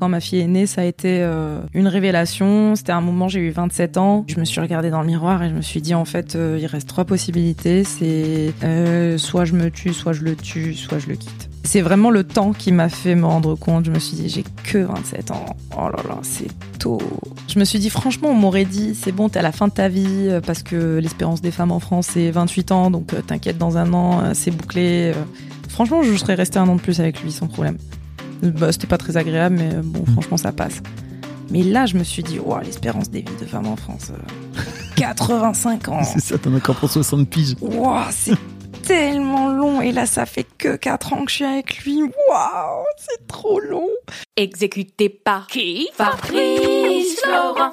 Quand ma fille est née, ça a été euh, une révélation. C'était un moment, j'ai eu 27 ans. Je me suis regardée dans le miroir et je me suis dit, en fait, euh, il reste trois possibilités. C'est euh, soit je me tue, soit je le tue, soit je le quitte. C'est vraiment le temps qui m'a fait me rendre compte. Je me suis dit, j'ai que 27 ans. Oh là là, c'est tôt. Je me suis dit, franchement, on m'aurait dit, c'est bon, t'es à la fin de ta vie, parce que l'espérance des femmes en France, c'est 28 ans, donc t'inquiète, dans un an, c'est bouclé. Franchement, je serais restée un an de plus avec lui sans problème. Bah, C'était pas très agréable, mais euh, bon, franchement, ça passe. Mais là, je me suis dit, wow, l'espérance des vies de femmes en France. euh, 85 ans. C'est ça, t'en as encore pour 60 piges. Wow, c'est tellement long. Et là, ça fait que 4 ans que je suis avec lui. Waouh, c'est trop long. Exécuté par qui? Fabrice Florent.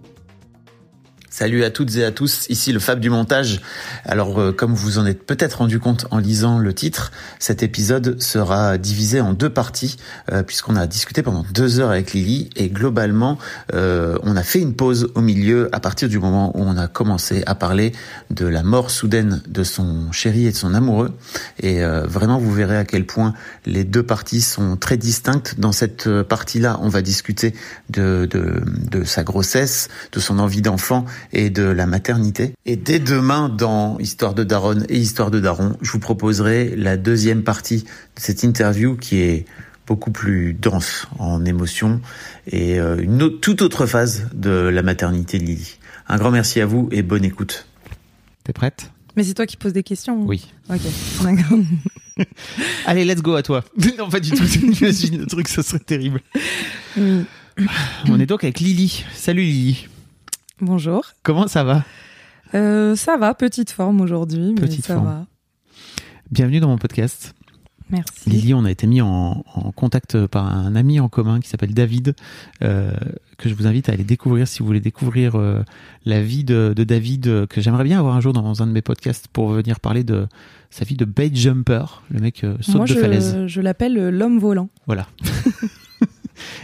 Salut à toutes et à tous, ici le Fab du montage. Alors euh, comme vous en êtes peut-être rendu compte en lisant le titre, cet épisode sera divisé en deux parties euh, puisqu'on a discuté pendant deux heures avec Lily et globalement euh, on a fait une pause au milieu à partir du moment où on a commencé à parler de la mort soudaine de son chéri et de son amoureux et euh, vraiment vous verrez à quel point les deux parties sont très distinctes. Dans cette euh, partie-là, on va discuter de, de, de sa grossesse, de son envie d'enfant et de la maternité. Et dès demain, dans Histoire de Daronne et Histoire de Daron, je vous proposerai la deuxième partie de cette interview qui est beaucoup plus dense en émotions et euh, une autre- toute autre phase de la maternité de Lily. Un grand merci à vous et bonne écoute. T'es prête? Mais c'est toi qui poses des questions. Oui. Ok, d'accord. Allez, let's go à toi. non, pas du tout. J'imagine le truc, ça serait terrible. Oui. On est donc avec Lily. Salut Lily. Bonjour. Comment ça va? Euh, ça va, petite forme aujourd'hui, mais Petite ça forme. va. Bienvenue dans mon podcast. Merci. Lily, on a été mis en, en contact par un ami en commun qui s'appelle David, euh, que je vous invite à aller découvrir si vous voulez découvrir euh, la vie de, de David, que j'aimerais bien avoir un jour dans un de mes podcasts pour venir parler de sa vie de bait jumper. Le mec saute Moi, de falaise. je, l'appelle l'homme volant. Voilà.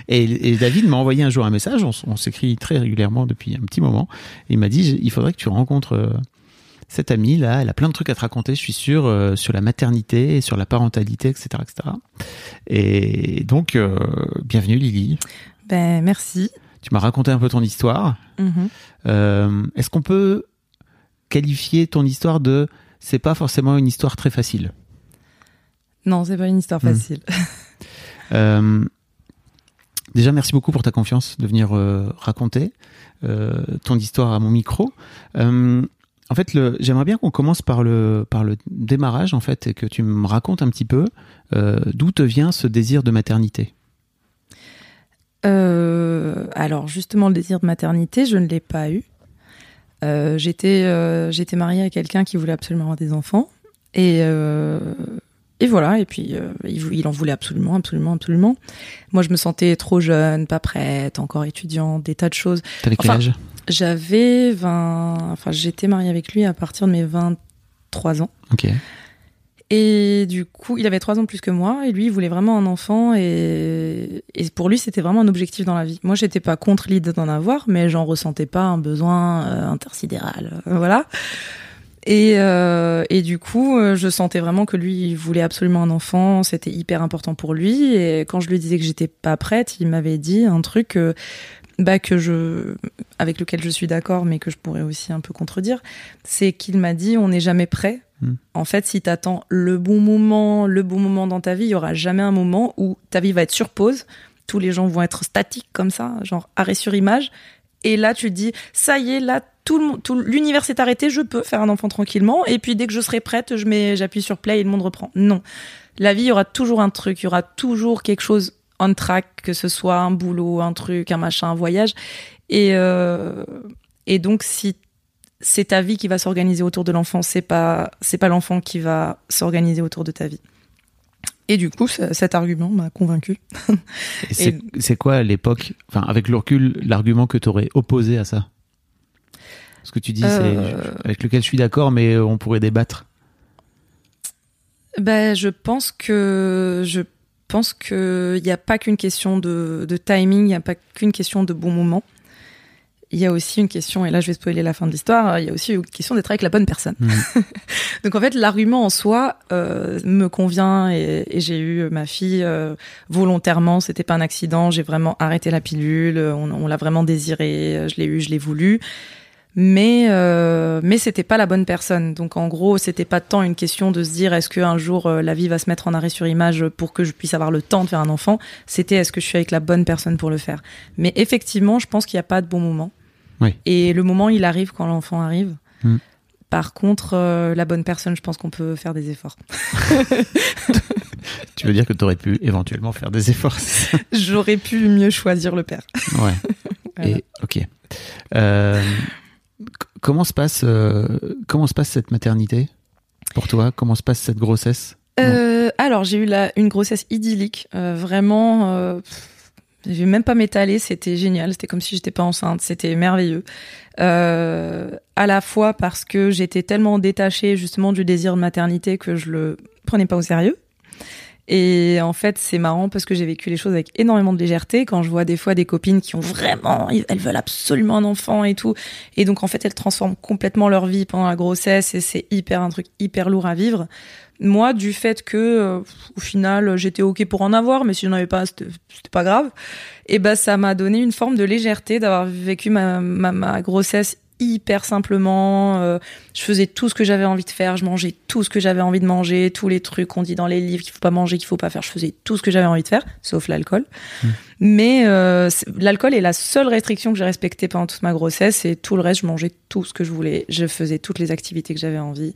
et, et David m'a envoyé un jour un message, on, s'écrit très régulièrement depuis un petit moment, et il m'a dit, il faudrait que tu rencontres euh, cette amie là, elle a plein de trucs à te raconter, je suis sûr, euh, sur la maternité, sur la parentalité, etc. etc. Et donc, euh, bienvenue Lily, Ben, merci. tu m'as raconté un peu ton histoire. Mhm. Euh, Est-ce qu'on peut qualifier ton histoire de... C'est pas forcément une histoire très facile. Non, c'est pas une histoire Hmm. facile. Déjà, merci beaucoup pour ta confiance de venir euh, raconter euh, ton histoire à mon micro. Euh, en fait, j'aimerais bien qu'on commence par le, démarrage, en fait, et que tu me racontes un petit peu d'où te vient ce désir de maternité? Alors justement, le désir de maternité, je ne l'ai pas eu. J'étais mariée à quelqu'un qui voulait absolument avoir des enfants et et voilà et puis euh, il, en voulait absolument absolument absolument. Moi, je me sentais trop jeune, pas prête, encore étudiante, des tas de choses. T'avais quel Enfin, âge? J'avais 20 enfin j'étais mariée avec lui à partir de mes 23 ans. Ok. Et du coup, il avait trois ans de plus que moi, et lui, il voulait vraiment un enfant, et, et pour lui, c'était vraiment un objectif dans la vie. Moi, j'étais pas contre l'idée d'en avoir, mais j'en ressentais pas un besoin euh, intersidéral, euh, voilà. Et, euh, et du coup, euh, je sentais vraiment que lui, il voulait absolument un enfant, c'était hyper important pour lui. Et quand je lui disais que j'étais pas prête, il m'avait dit un truc euh, bah, que je, avec lequel je suis d'accord, mais que je pourrais aussi un peu contredire, c'est qu'il m'a dit on n'est jamais prêt. Hmm. En fait, si t'attends le bon moment, le bon moment dans ta vie, il y aura jamais un moment où ta vie va être sur pause. Tous les gens vont être statiques comme ça, genre arrêt sur image. Et là, tu dis, ça y est, là, tout l'univers s'est arrêté, je peux faire un enfant tranquillement. Et puis, dès que je serai prête, je mets, j'appuie sur play et le monde reprend. Non. La vie, il y aura toujours un truc, il y aura toujours quelque chose on track, que ce soit un boulot, un truc, un machin, un voyage. Et, euh, et donc, si c'est ta vie qui va s'organiser autour de l'enfant, c'est pas, c'est pas l'enfant qui va s'organiser autour de ta vie. Et du coup, cet argument m'a convaincu. Et c'est quoi à l'époque, enfin avec le recul, l'argument que tu aurais opposé à ça? Ce que tu dis, Euh. c'est avec lequel je suis d'accord, mais euh, on pourrait débattre. Ben, je pense que je pense que il n'y a pas qu'une question de, de timing, il n'y a pas qu'une question de bon moment. Il y a aussi une question, et là je vais spoiler la fin de l'histoire, il y a aussi une question d'être avec la bonne personne. Mhm. Donc en fait, l'argument en soi euh, me convient et, et j'ai eu ma fille euh, volontairement, c'était pas un accident, j'ai vraiment arrêté la pilule, on, on l'a vraiment désiré, je l'ai eu, je l'ai voulu. Mais euh, mais c'était pas la bonne personne. Donc en gros, c'était pas tant une question de se dire est-ce que un jour euh, la vie va se mettre en arrêt sur image pour que je puisse avoir le temps de faire un enfant? C'était est-ce que je suis avec la bonne personne pour le faire? Mais effectivement, je pense qu'il n'y a pas de bon moment. Oui. Et le moment, il arrive quand l'enfant arrive. Mm. Par contre, euh, la bonne personne, je pense qu'on peut faire des efforts. Tu veux dire que tu aurais pu éventuellement faire des efforts J'aurais pu mieux choisir le père. Ouais. Voilà. Et ok. Euh, comment se passe euh, comment se passe cette maternité pour toi? Comment se passe cette grossesse? Alors, j'ai eu la, une grossesse idyllique, vraiment. Pff, je vais même pas m'étaler, c'était génial, c'était comme si j'étais pas enceinte, c'était merveilleux. Euh, à la fois parce que j'étais tellement détachée justement du désir de maternité que je le prenais pas au sérieux. Et en fait, c'est marrant parce que j'ai vécu les choses avec énormément de légèreté. Quand je vois des fois des copines qui ont vraiment, elles veulent absolument un enfant et tout, et donc en fait, elles transforment complètement leur vie pendant la grossesse et c'est hyper un truc hyper lourd à vivre. Moi, du fait que euh, au final, j'étais ok pour en avoir, mais si j'en avais pas, c'était pas grave. Et ben, ça m'a donné une forme de légèreté d'avoir vécu ma, ma, ma grossesse hyper simplement. euh, je faisais tout ce que j'avais envie de faire, je mangeais tout ce que j'avais envie de manger, tous les trucs qu'on dit dans les livres qu'il faut pas manger, qu'il faut pas faire. Je faisais tout ce que j'avais envie de faire, sauf l'alcool. Mais euh, l'alcool est la seule restriction que j'ai respectée pendant toute ma grossesse et tout le reste, je mangeais tout ce que je voulais. Je faisais toutes les activités que j'avais envie.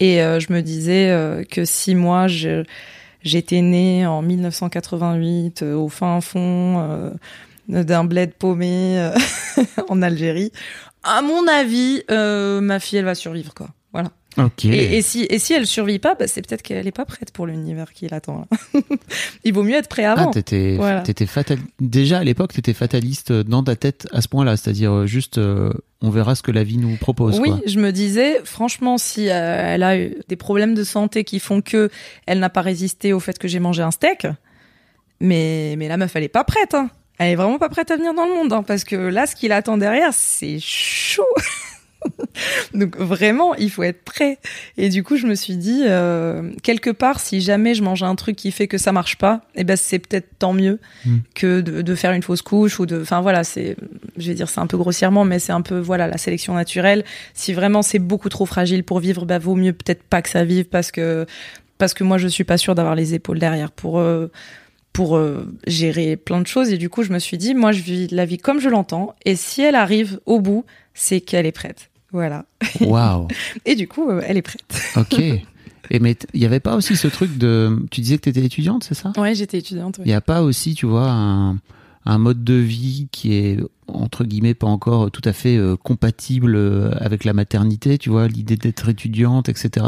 Et euh, je me disais euh, que si moi, je, j'étais née en 1988 euh, au fin fond d'un bled paumé en Algérie, à mon avis, ma fille, elle va survivre, quoi. Voilà. Ok. Et, et si, et si elle survit pas, bah, c'est peut-être qu'elle est pas prête pour l'univers qui l'attend. Il vaut mieux être prêt Ah, avant. t'étais, Voilà. fatal... Déjà à l'époque, t'étais fataliste dans ta tête à ce point-là, c'est-à-dire euh, juste, euh, on verra ce que la vie nous propose. Oui, quoi. je me disais, franchement, si euh, elle a eu des problèmes de santé qui font que elle n'a pas résisté au fait que j'ai mangé un steak, mais, mais la meuf, elle est pas prête. Hein. Elle est vraiment pas prête à venir dans le monde, hein, parce que là, ce qui l'attend derrière, c'est chaud. Donc vraiment, il faut être prêt. Et du coup, je me suis dit, euh, quelque part, si jamais je mange un truc qui fait que ça marche pas, eh ben c'est peut-être tant mieux Mm. que de, de faire une fausse couche ou de, enfin voilà, c'est, je vais dire c'est un peu grossièrement, mais c'est un peu voilà la sélection naturelle. Si vraiment c'est beaucoup trop fragile pour vivre, bah vaut mieux peut-être pas que ça vive parce que parce que moi je suis pas sûre d'avoir les épaules derrière pour euh, pour euh, gérer plein de choses. Et du coup, je me suis dit, moi, je vis la vie comme je l'entends. Et si elle arrive au bout, c'est qu'elle est prête. Voilà. Waouh. Et du coup, euh, elle est prête. Ok. Et mais il n'y avait pas aussi ce truc de. Tu disais que tu étais étudiante, c'est ça? Ouais, j'étais étudiante. Il oui. n'y a pas aussi, tu vois, un, un mode de vie qui est, entre guillemets, pas encore tout à fait euh, compatible euh, avec la maternité, tu vois, l'idée d'être étudiante, etc.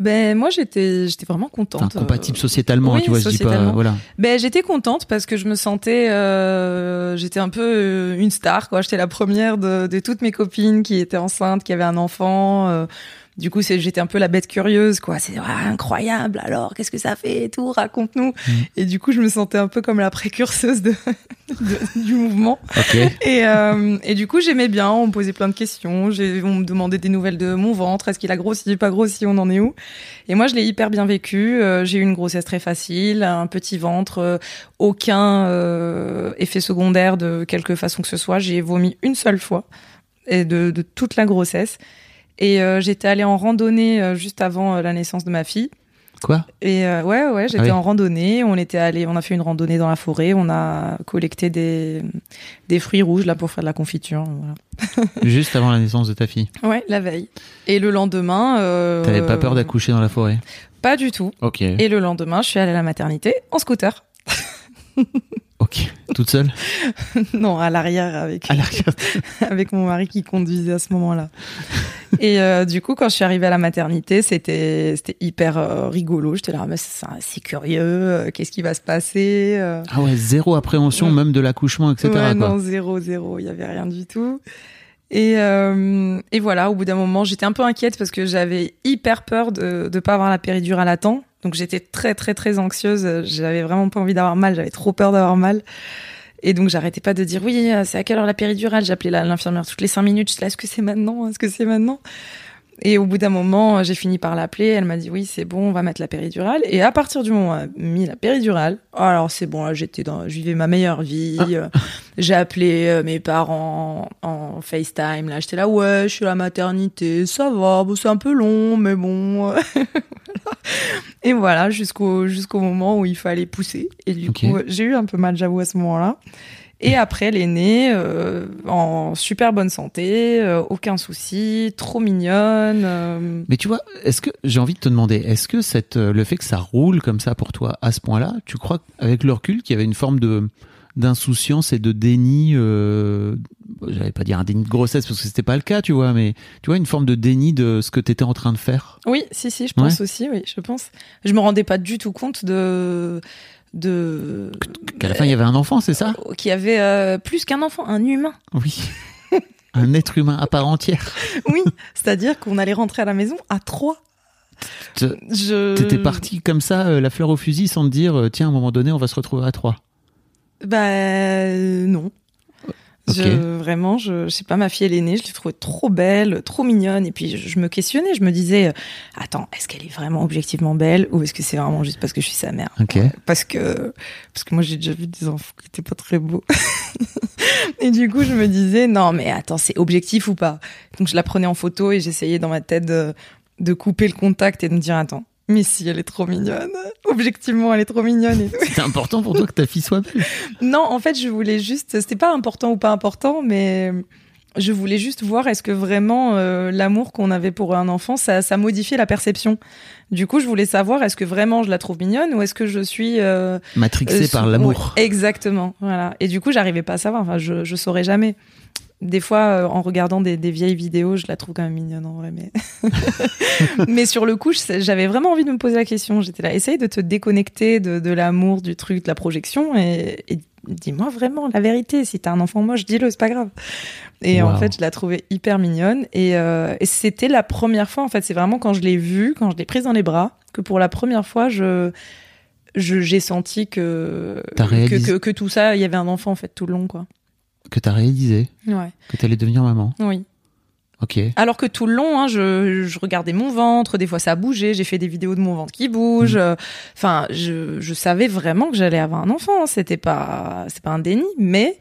Ben moi, j'étais, j'étais vraiment contente. Enfin, compatible Euh, sociétalement, oui, tu vois, je dis pas. sociétalement. Voilà. Ben j'étais contente parce que je me sentais, euh, j'étais un peu euh, une star quoi. J'étais la première de, de toutes mes copines qui étaient enceintes, qui avaient un enfant. euh, du coup, j'étais un peu la bête curieuse quoi. C'est ah, incroyable. Alors, qu'est-ce que ça fait et tout Raconte-nous. Et du coup, je me sentais un peu comme la précurseuse de, de- du mouvement. Et, euh, et du coup, j'aimais bien. On me posait plein de questions. On me demandait des nouvelles de mon ventre. Est-ce qu'il a grossi, pas grossi On en est où? Et moi, je l'ai hyper bien vécu. Euh, j'ai eu une grossesse très facile, un petit ventre, euh, aucun effet secondaire de quelque façon que ce soit. J'ai vomi une seule fois et de, de toute la grossesse. Et euh, j'étais allée en randonnée euh, juste avant euh, la naissance de ma fille. Quoi? Et ouais, ouais, j'étais Ah oui. en randonnée. On était allé, on a fait une randonnée dans la forêt. On a collecté des des fruits rouges là pour faire de la confiture. Voilà. Juste avant la naissance de ta fille? Ouais, la veille. Et le lendemain, T'avais pas peur d'accoucher dans la forêt? Pas du tout. Ok. Et le lendemain, je suis allée à la maternité en scooter. Ok. Toute seule non, à l'arrière avec À avec mon mari qui conduisait à ce moment-là. Et euh, du coup, quand je suis arrivée à la maternité, c'était c'était hyper euh, rigolo. J'étais là, mais c'est c'est curieux. euh, Qu'est-ce qui va se passer euh. Ah ouais, zéro appréhension Ouais. même de l'accouchement, etc. Ouais, quoi. non, zéro, zéro. Il y avait rien du tout. Et, euh, et voilà, au bout d'un moment, j'étais un peu inquiète parce que j'avais hyper peur de ne pas avoir la péridurale à temps. Donc j'étais très, très, très anxieuse. J'avais vraiment pas envie d'avoir mal. J'avais trop peur d'avoir mal. Et donc j'arrêtais pas de dire oui, c'est à quelle heure la péridurale? J'appelais la- l'infirmière toutes les cinq minutes. Je là, est-ce que c'est maintenant? Est-ce que c'est maintenant? Et au bout d'un moment, j'ai fini par l'appeler. Elle m'a dit oui, c'est bon, on va mettre la péridurale. Et à partir du moment où elle a mis la péridurale, alors c'est bon, là j'étais dans, je vivais ma meilleure vie. Euh, J'ai appelé euh, mes parents en, FaceTime. Là, j'étais là, ouais, je suis à la maternité, ça va, bon, c'est un peu long, mais bon. Et voilà, jusqu'au jusqu'au moment où il fallait pousser. Et du coup, j'ai eu un peu mal, j'avoue, à ce moment-là. Et après, elle est née euh, en super bonne santé, euh, aucun souci, trop mignonne. euh, Mais tu vois, est-ce que j'ai envie de te demander, est-ce que cette, euh, le fait que ça roule comme ça pour toi à ce point-là, tu crois avec le recul qu'il y avait une forme de d'insouciance et de déni, euh, j'allais pas dire un déni de grossesse parce que c'était pas le cas, tu vois, mais tu vois une forme de déni de ce que tu étais en train de faire? Oui, si, si, je pense aussi, oui, je pense. Je me rendais pas du tout compte de de Qu'à la fin il y avait un enfant, c'est ça? Qu'il y avait euh, plus qu'un enfant, un humain. Oui. un être humain à part entière. Oui, c'est-à-dire qu'on allait rentrer à la maison à trois. Je... T'étais parti comme ça, euh, la fleur au fusil, sans te dire, euh, tiens, à un moment donné, on va se retrouver à trois? Bah euh, non. Je, vraiment, je, je sais pas, ma fille elle est née, je l'ai trouvée trop belle, trop mignonne, et puis je, je me questionnais, je me disais, euh, attends, est-ce qu'elle est vraiment objectivement belle, ou est-ce que c'est vraiment juste parce que je suis sa mère? Ok. Parce que, parce que moi j'ai déjà vu des enfants qui étaient pas très beaux. et du coup je me disais, non mais attends, c'est objectif ou pas? Donc je la prenais en photo et j'essayais dans ma tête de, de couper le contact et de me dire, attends, mais si elle est trop mignonne, objectivement elle est trop mignonne et. C'était important pour toi que ta fille soit belle. Non, en fait, je voulais juste. C'était pas important ou pas important, mais je voulais juste voir est-ce que vraiment euh, l'amour qu'on avait pour un enfant, ça, ça modifiait la perception. Du coup, je voulais savoir est-ce que vraiment je la trouve mignonne ou est-ce que je suis euh, Matrixé euh, par l'amour. Exactement. Voilà. Et du coup, j'arrivais pas à savoir. Enfin, je, je saurais jamais. Des fois, euh, en regardant des, des vieilles vidéos, je la trouve quand même mignonne en vrai. Mais, mais sur le coup, j'avais vraiment envie de me poser la question. J'étais là, essaye de te déconnecter de, de l'amour, du truc, de la projection, et, et dis-moi vraiment la vérité. Si t'as un enfant moche, dis-le, c'est pas grave. Et en fait, je la trouvais hyper mignonne. Et, euh, et c'était la première fois. En fait, c'est vraiment quand je l'ai vue, quand je l'ai prise dans les bras, que pour la première fois, je j'ai senti que que, que que tout ça, il y avait un enfant en fait tout le long, quoi. Que t'as réalisé Ouais. que t'allais devenir maman. Oui. Ok. Alors que tout le long, hein, je, je regardais mon ventre, des fois ça bougeait, j'ai fait des vidéos de mon ventre qui bouge. euh, Enfin, je, je savais vraiment que j'allais avoir un enfant. hein, C'était pas, c'est pas un déni, mais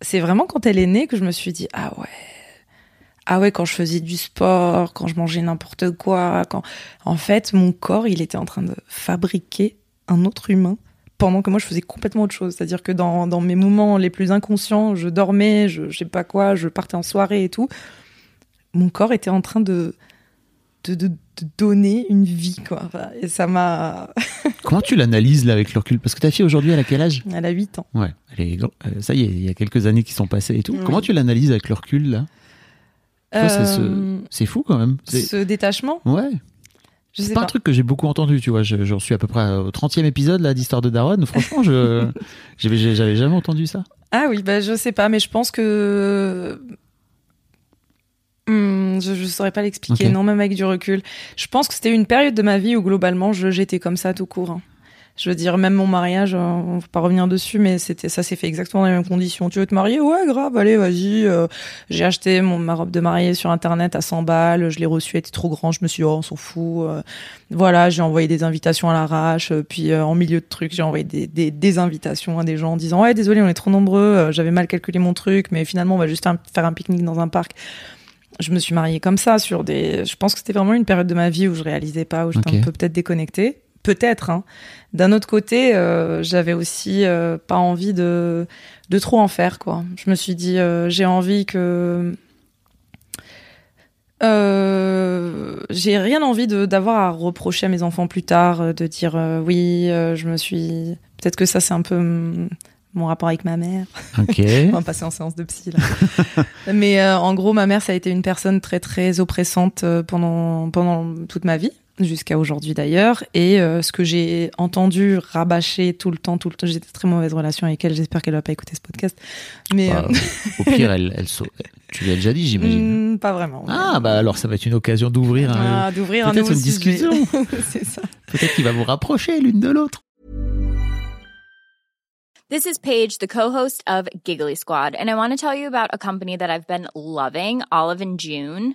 c'est vraiment quand elle est née que je me suis dit ah ouais, ah ouais quand je faisais du sport, quand je mangeais n'importe quoi, quand en fait mon corps il était en train de fabriquer un autre humain pendant que moi je faisais complètement autre chose. C'est-à-dire que dans, dans mes moments les plus inconscients, je dormais, je, je sais pas quoi, je partais en soirée et tout. Mon corps était en train de, de, de, de donner une vie, quoi. Et ça m'a. Comment tu l'analyses là avec le recul? Parce que ta fille aujourd'hui, elle a quel âge? Elle a 8 ans. Ouais, elle est, gr- euh, ça y est, il y a quelques années qui sont passées et tout. Oui. Comment tu l'analyses avec le recul là? Toi, c'est ce- Euh, C'est fou quand même. Ce détachement, Ouais, je sais pas, pas. un truc que j'ai beaucoup entendu, tu vois. Je- J'en suis à peu près au 30e épisode là d'Histoire de Daronne. Franchement, je j'avais jamais entendu ça. Ah oui, bah, je sais pas, mais je pense que. Hmm, je, je saurais pas l'expliquer, non, même avec du recul. Je pense que c'était une période de ma vie où globalement j'étais comme ça tout court. hein. Je veux dire, même mon mariage, euh, on va pas revenir dessus, mais c'était ça s'est fait exactement dans les mêmes conditions. Tu veux te marier? Ouais, grave, allez, vas-y. euh, j'ai acheté mon, ma robe de mariée sur internet à 100 balles, je l'ai reçue, elle était trop grande, je me suis dit, oh, on s'en fout. euh, voilà, j'ai envoyé des invitations à l'arrache, puis euh, en milieu de trucs, j'ai envoyé des, des, des invitations à des gens en disant, ouais, désolé, on est trop nombreux, j'avais mal calculé mon truc, mais finalement, on va juste un- faire un pique-nique dans un parc. Je me suis mariée comme ça sur des. Je pense que c'était vraiment une période de ma vie où je réalisais pas, où j'étais Ok. un peu peut-être déconnectée. Peut-être. Hein. D'un autre côté, euh, j'avais aussi euh, pas envie de de trop en faire quoi. Je me suis dit, euh, j'ai envie que. J'ai rien envie d'avoir à reprocher à mes enfants plus tard, de dire oui, je me suis. Peut-être que ça c'est un peu mon rapport avec ma mère. Ok. On va passer en séance de psy là. Mais euh, en gros, ma mère, ça a été une personne très très oppressante pendant pendant toute ma vie, jusqu'à aujourd'hui d'ailleurs. Et euh, ce que j'ai entendu rabâcher tout le temps, tout le temps, j'ai de très mauvaise relation avec elle. J'espère qu'elle va pas écouter ce podcast. Mais Bah, euh, au pire, elle, elle sau- tu lui as déjà dit, j'imagine. hmm, pas vraiment. Ah bah alors ça va être une occasion d'ouvrir un- Ah, d'ouvrir un peut-être nouveau une sujet. discussion. C'est ça. Peut-être qu'il va vous rapprocher l'une de l'autre. This is Paige, the co-host of Giggly Squad, and I want to tell you about a company that I've been loving, Olive and June.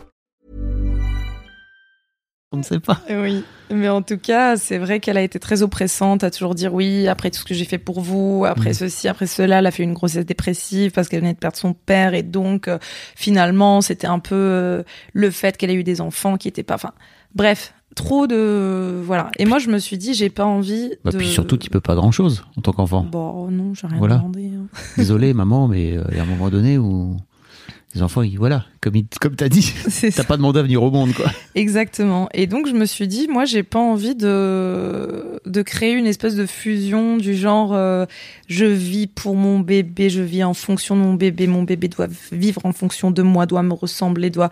On ne sait pas. Oui, mais en tout cas, c'est vrai qu'elle a été très oppressante à toujours dire oui, après tout ce que j'ai fait pour vous, après Mhm. ceci, après cela, elle a fait une grossesse dépressive parce qu'elle venait de perdre son père et donc euh, finalement, c'était un peu euh, le fait qu'elle ait eu des enfants qui étaient pas enfin bref, trop de voilà. Et moi je me suis dit j'ai pas envie Bah, de Puis surtout, tu peux pas grand-chose en tant qu'enfant. Bon, non, j'ai rien Voilà. demandé. hein. Désolé, maman, mais euh, il y a un moment donné où les enfants, ils, voilà, comme, ils- comme t'as dit, t'as pas demandé à venir au monde, quoi. Exactement. Et donc je me suis dit, moi j'ai pas envie de de créer une espèce de fusion du genre euh, je vis pour mon bébé, je vis en fonction de mon bébé, mon bébé doit vivre en fonction de moi, doit me ressembler, doit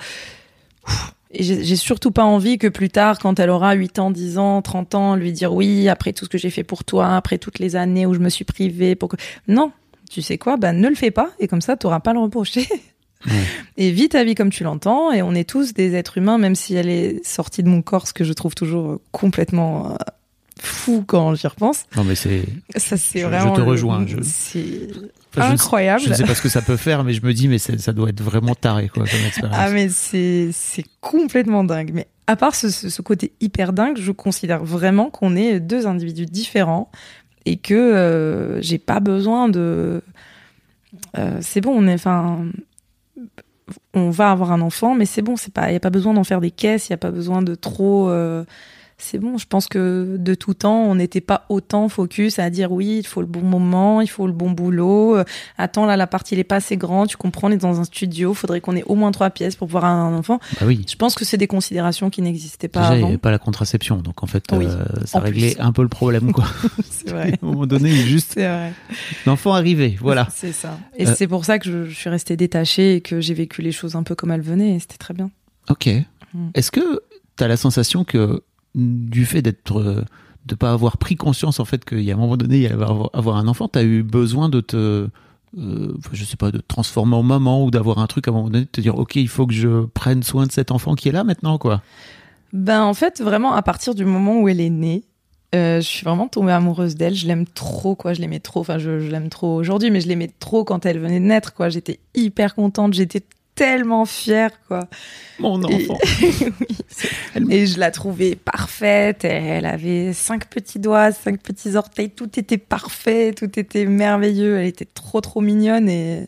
et j'ai surtout pas envie que plus tard, quand elle aura 8 ans, 10 ans, 30 ans, lui dire oui, après tout ce que j'ai fait pour toi, après toutes les années où je me suis privée pour que... Non, tu sais quoi, bah ne le fais pas, et comme ça, t'auras pas à le reprocher. Et vis ta vie comme tu l'entends, et on est tous des êtres humains, même si elle est sortie de mon corps, ce que je trouve toujours euh, complètement euh, fou quand j'y repense. Non, mais c'est. Ça, c'est Je- je vraiment. te rejoins, je- C'est Enfin, je ne sais- incroyable. Je ne sais pas ce que ça peut faire, mais je me dis, mais ça doit être vraiment taré, quoi, comme expérience. Ah mais c'est c'est complètement dingue. Mais à part ce, ce, ce côté hyper dingue, je considère vraiment qu'on est deux individus différents et que euh, j'ai pas besoin de. Euh, c'est bon, on est. Enfin, on va avoir un enfant, mais c'est bon, c'est pas. Il y a pas besoin d'en faire des caisses. Il y a pas besoin de trop. euh, c'est bon. Je pense que de tout temps, on n'était pas autant focus à dire oui, il faut le bon moment, il faut le bon boulot. Euh, attends, là, la partie n'est pas assez grande. Tu comprends, on est dans un studio. Faudrait qu'on ait au moins trois pièces pour pouvoir avoir un enfant. Bah oui. Je pense que c'est des considérations qui n'existaient pas Déjà, il n'y avant. avait pas la contraception, donc en fait, Oui, euh, ça en réglait plus. un peu le problème, quoi. c'est vrai. à un moment donné, il juste l'enfant arrivé, voilà. C'est ça. Et Euh, c'est pour ça que je, je suis restée détachée et que j'ai vécu les choses un peu comme elles venaient. Et c'était très bien. Ok. Mm. Est-ce que tu as la sensation que du fait d'être euh, de pas avoir pris conscience en fait qu'il y a un moment donné il allait avoir, avoir un enfant, tu as eu besoin de te euh, je sais pas de transformer en maman ou d'avoir un truc à un moment donné de te dire OK, il faut que je prenne soin de cet enfant qui est là maintenant quoi. Ben en fait, vraiment à partir du moment où elle est née, euh, je suis vraiment tombée amoureuse d'elle. Je l'aime trop, quoi. Je l'aimais trop. Enfin, je, je l'aime trop aujourd'hui, mais je l'aimais trop quand elle venait de naître, quoi. J'étais hyper contente. J'étais tellement fière, quoi. Mon Et- enfant. Oui. Et je la trouvais parfaite. Elle avait cinq petits doigts, cinq petits orteils. Tout était parfait, tout était merveilleux. Elle était trop, trop mignonne et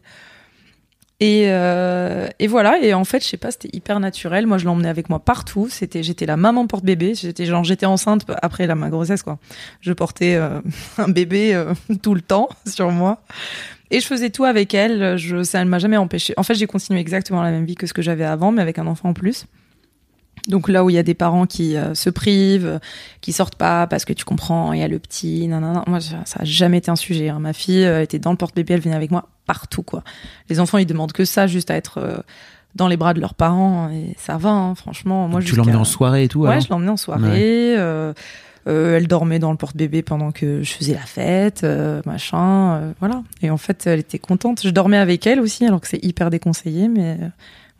et, euh, et voilà. Et en fait, je sais pas, c'était hyper naturel. Moi, je l'emmenais avec moi partout. C'était, j'étais la maman porte-bébé. J'étais genre, j'étais enceinte après la, ma grossesse, quoi. Je portais euh, un bébé euh, tout le temps sur moi. Et je faisais tout avec elle. Je, ça ne m'a jamais empêché. En fait, j'ai continué exactement la même vie que ce que j'avais avant, mais avec un enfant en plus. Donc là où il y a des parents qui euh, se privent, qui sortent pas parce que tu comprends, il y a le petit, nanana. Moi, ça, ça a jamais été un sujet. hein. Ma fille euh, était dans le porte-bébé, elle venait avec moi partout, quoi. Les enfants, ils demandent que ça, juste à être euh, dans les bras de leurs parents, et ça va, hein, franchement. Moi, tu jusqu'à- l'emmenais en soirée et tout Ouais, alors je l'emmenais en soirée. euh, euh, elle dormait dans le porte-bébé pendant que je faisais la fête, euh, machin, euh, voilà. Et en fait, elle était contente. Je dormais avec elle aussi, alors que c'est hyper déconseillé, mais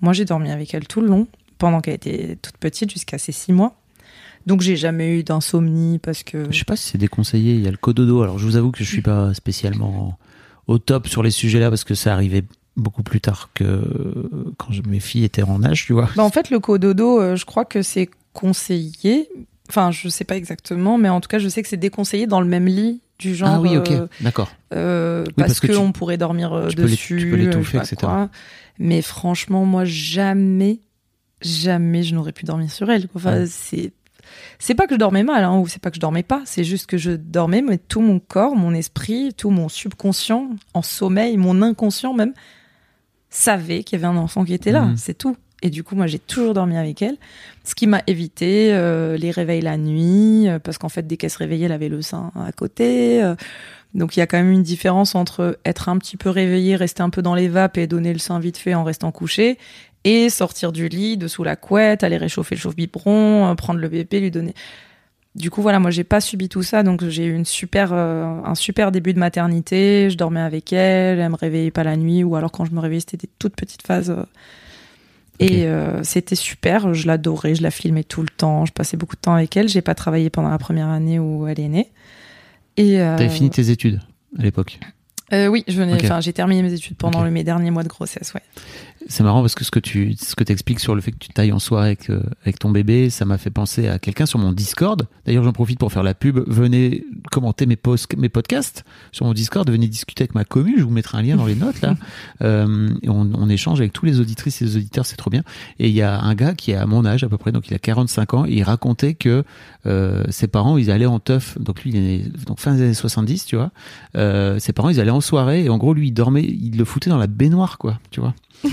moi, j'ai dormi avec elle tout le long, pendant qu'elle était toute petite, jusqu'à ses six mois. Donc, j'ai jamais eu d'insomnie parce que. Je sais pas si c'est déconseillé, il y a le cododo. Alors je vous avoue que je suis pas spécialement au top sur les sujets-là parce que ça arrivait beaucoup plus tard que quand mes filles étaient en âge, tu vois. Bah, en fait, le cododo, je crois que c'est conseillé. Enfin, je sais pas exactement, mais en tout cas, je sais que c'est déconseillé dans le même lit du genre. ah oui, ok, euh, d'accord. Euh, Oui, parce, parce que que, tu- on pourrait dormir peux dessus, tu peux l'étouffer, euh, pas etc. quoi. Mais franchement, moi, jamais, jamais je n'aurais pu dormir sur elle. Enfin, Ouais. c'est, c'est pas que je dormais mal, hein, ou c'est pas que je dormais pas. C'est juste que je dormais, mais tout mon corps, mon esprit, tout mon subconscient, en sommeil, mon inconscient même, savait qu'il y avait un enfant qui était là. Mhm. C'est tout. Et du coup, moi, j'ai toujours dormi avec elle, ce qui m'a évité euh, les réveils la nuit, euh, parce qu'en fait, dès qu'elle se réveillait, elle avait le sein à côté. euh, donc, il y a quand même une différence entre être un petit peu réveillé, rester un peu dans les vapes et donner le sein vite fait en restant couché, et sortir du lit, de sous la couette, aller réchauffer le chauffe-biberon, prendre le bébé, lui donner. Du coup, voilà, moi, j'ai pas subi tout ça, donc j'ai eu un super début de maternité. Je dormais avec elle, elle me réveillait pas la nuit, ou alors quand je me réveillais, c'était des toutes petites phases. Et euh, c'était super, je l'adorais, je la filmais tout le temps, je passais beaucoup de temps avec elle. J'ai pas travaillé pendant la première année où elle est née. Et euh, T'avais fini tes études à l'époque. Euh, oui, j'ai terminé mes études pendant le- mes derniers mois de grossesse, ouais. C'est marrant parce que ce que tu ce que t'expliques sur le fait que tu tailles en soirée avec, euh, avec ton bébé, ça m'a fait penser à quelqu'un sur mon Discord. D'ailleurs, j'en profite pour faire la pub. Venez commenter mes, posts, mes podcasts sur mon Discord. Venez discuter avec ma commune. Je vous mettrai un lien dans les notes là. Euh, et on, on échange avec tous les auditrices et les auditeurs. C'est trop bien. Et il y a un gars qui est à mon âge à peu près, donc il a 45 ans. Et il racontait que ses parents, ils allaient en teuf. Donc lui, il est né, donc fin des années 70, tu vois. Ses parents, ils allaient en soirée et en gros, lui, il dormait, il le foutait dans la baignoire, quoi. Tu vois.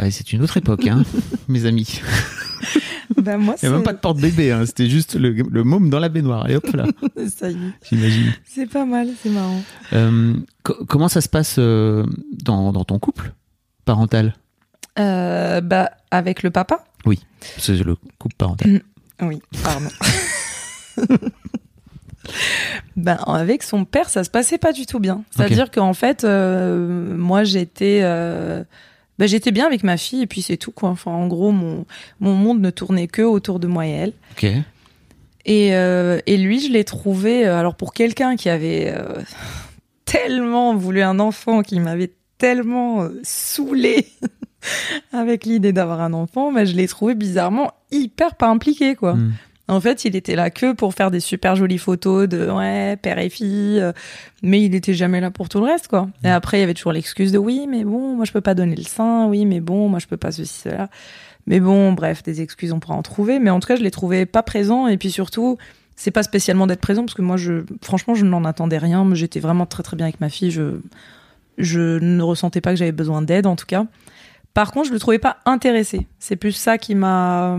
Ouais, c'est une autre époque, hein, mes amis. bah, moi, Il n'y a même pas de porte-bébé, hein. c'était juste le, le môme dans la baignoire. Allez hop là, ça y est. j'imagine. C'est pas mal, c'est marrant. Euh, co- comment ça se passe euh, dans, dans ton couple parental? Euh, bah, avec le papa? C'est le couple parental. Oui, pardon. Ben, avec son père, ça se passait pas du tout bien. C'est-à-dire qu'en fait, euh, moi, j'étais, euh, ben, j'étais bien avec ma fille et puis c'est tout, quoi. Enfin, en gros, mon, mon monde ne tournait que autour de moi et elle. Ok. Et, euh, et lui, je l'ai trouvé, alors pour quelqu'un qui avait tellement voulu un enfant, qui m'avait tellement saoulé avec l'idée d'avoir un enfant, ben, je l'ai trouvé bizarrement hyper pas impliqué, quoi. Hmm. En fait, il était là que pour faire des super jolies photos de ouais, père et fille, euh, mais il était jamais là pour tout le reste, quoi. Et après, il y avait toujours l'excuse de oui, mais bon, moi je peux pas donner le sein, oui, mais bon, moi je peux pas ceci, cela. Mais bon, bref, des excuses, on pourra en trouver. Mais en tout cas, je les trouvais pas présents. Et puis surtout, c'est pas spécialement d'être présent parce que moi, je, franchement, je n'en attendais rien. J'étais vraiment très très bien avec ma fille. Je, je ne ressentais pas que j'avais besoin d'aide, en tout cas. Par contre, je le trouvais pas intéressé. C'est plus ça qui m'a.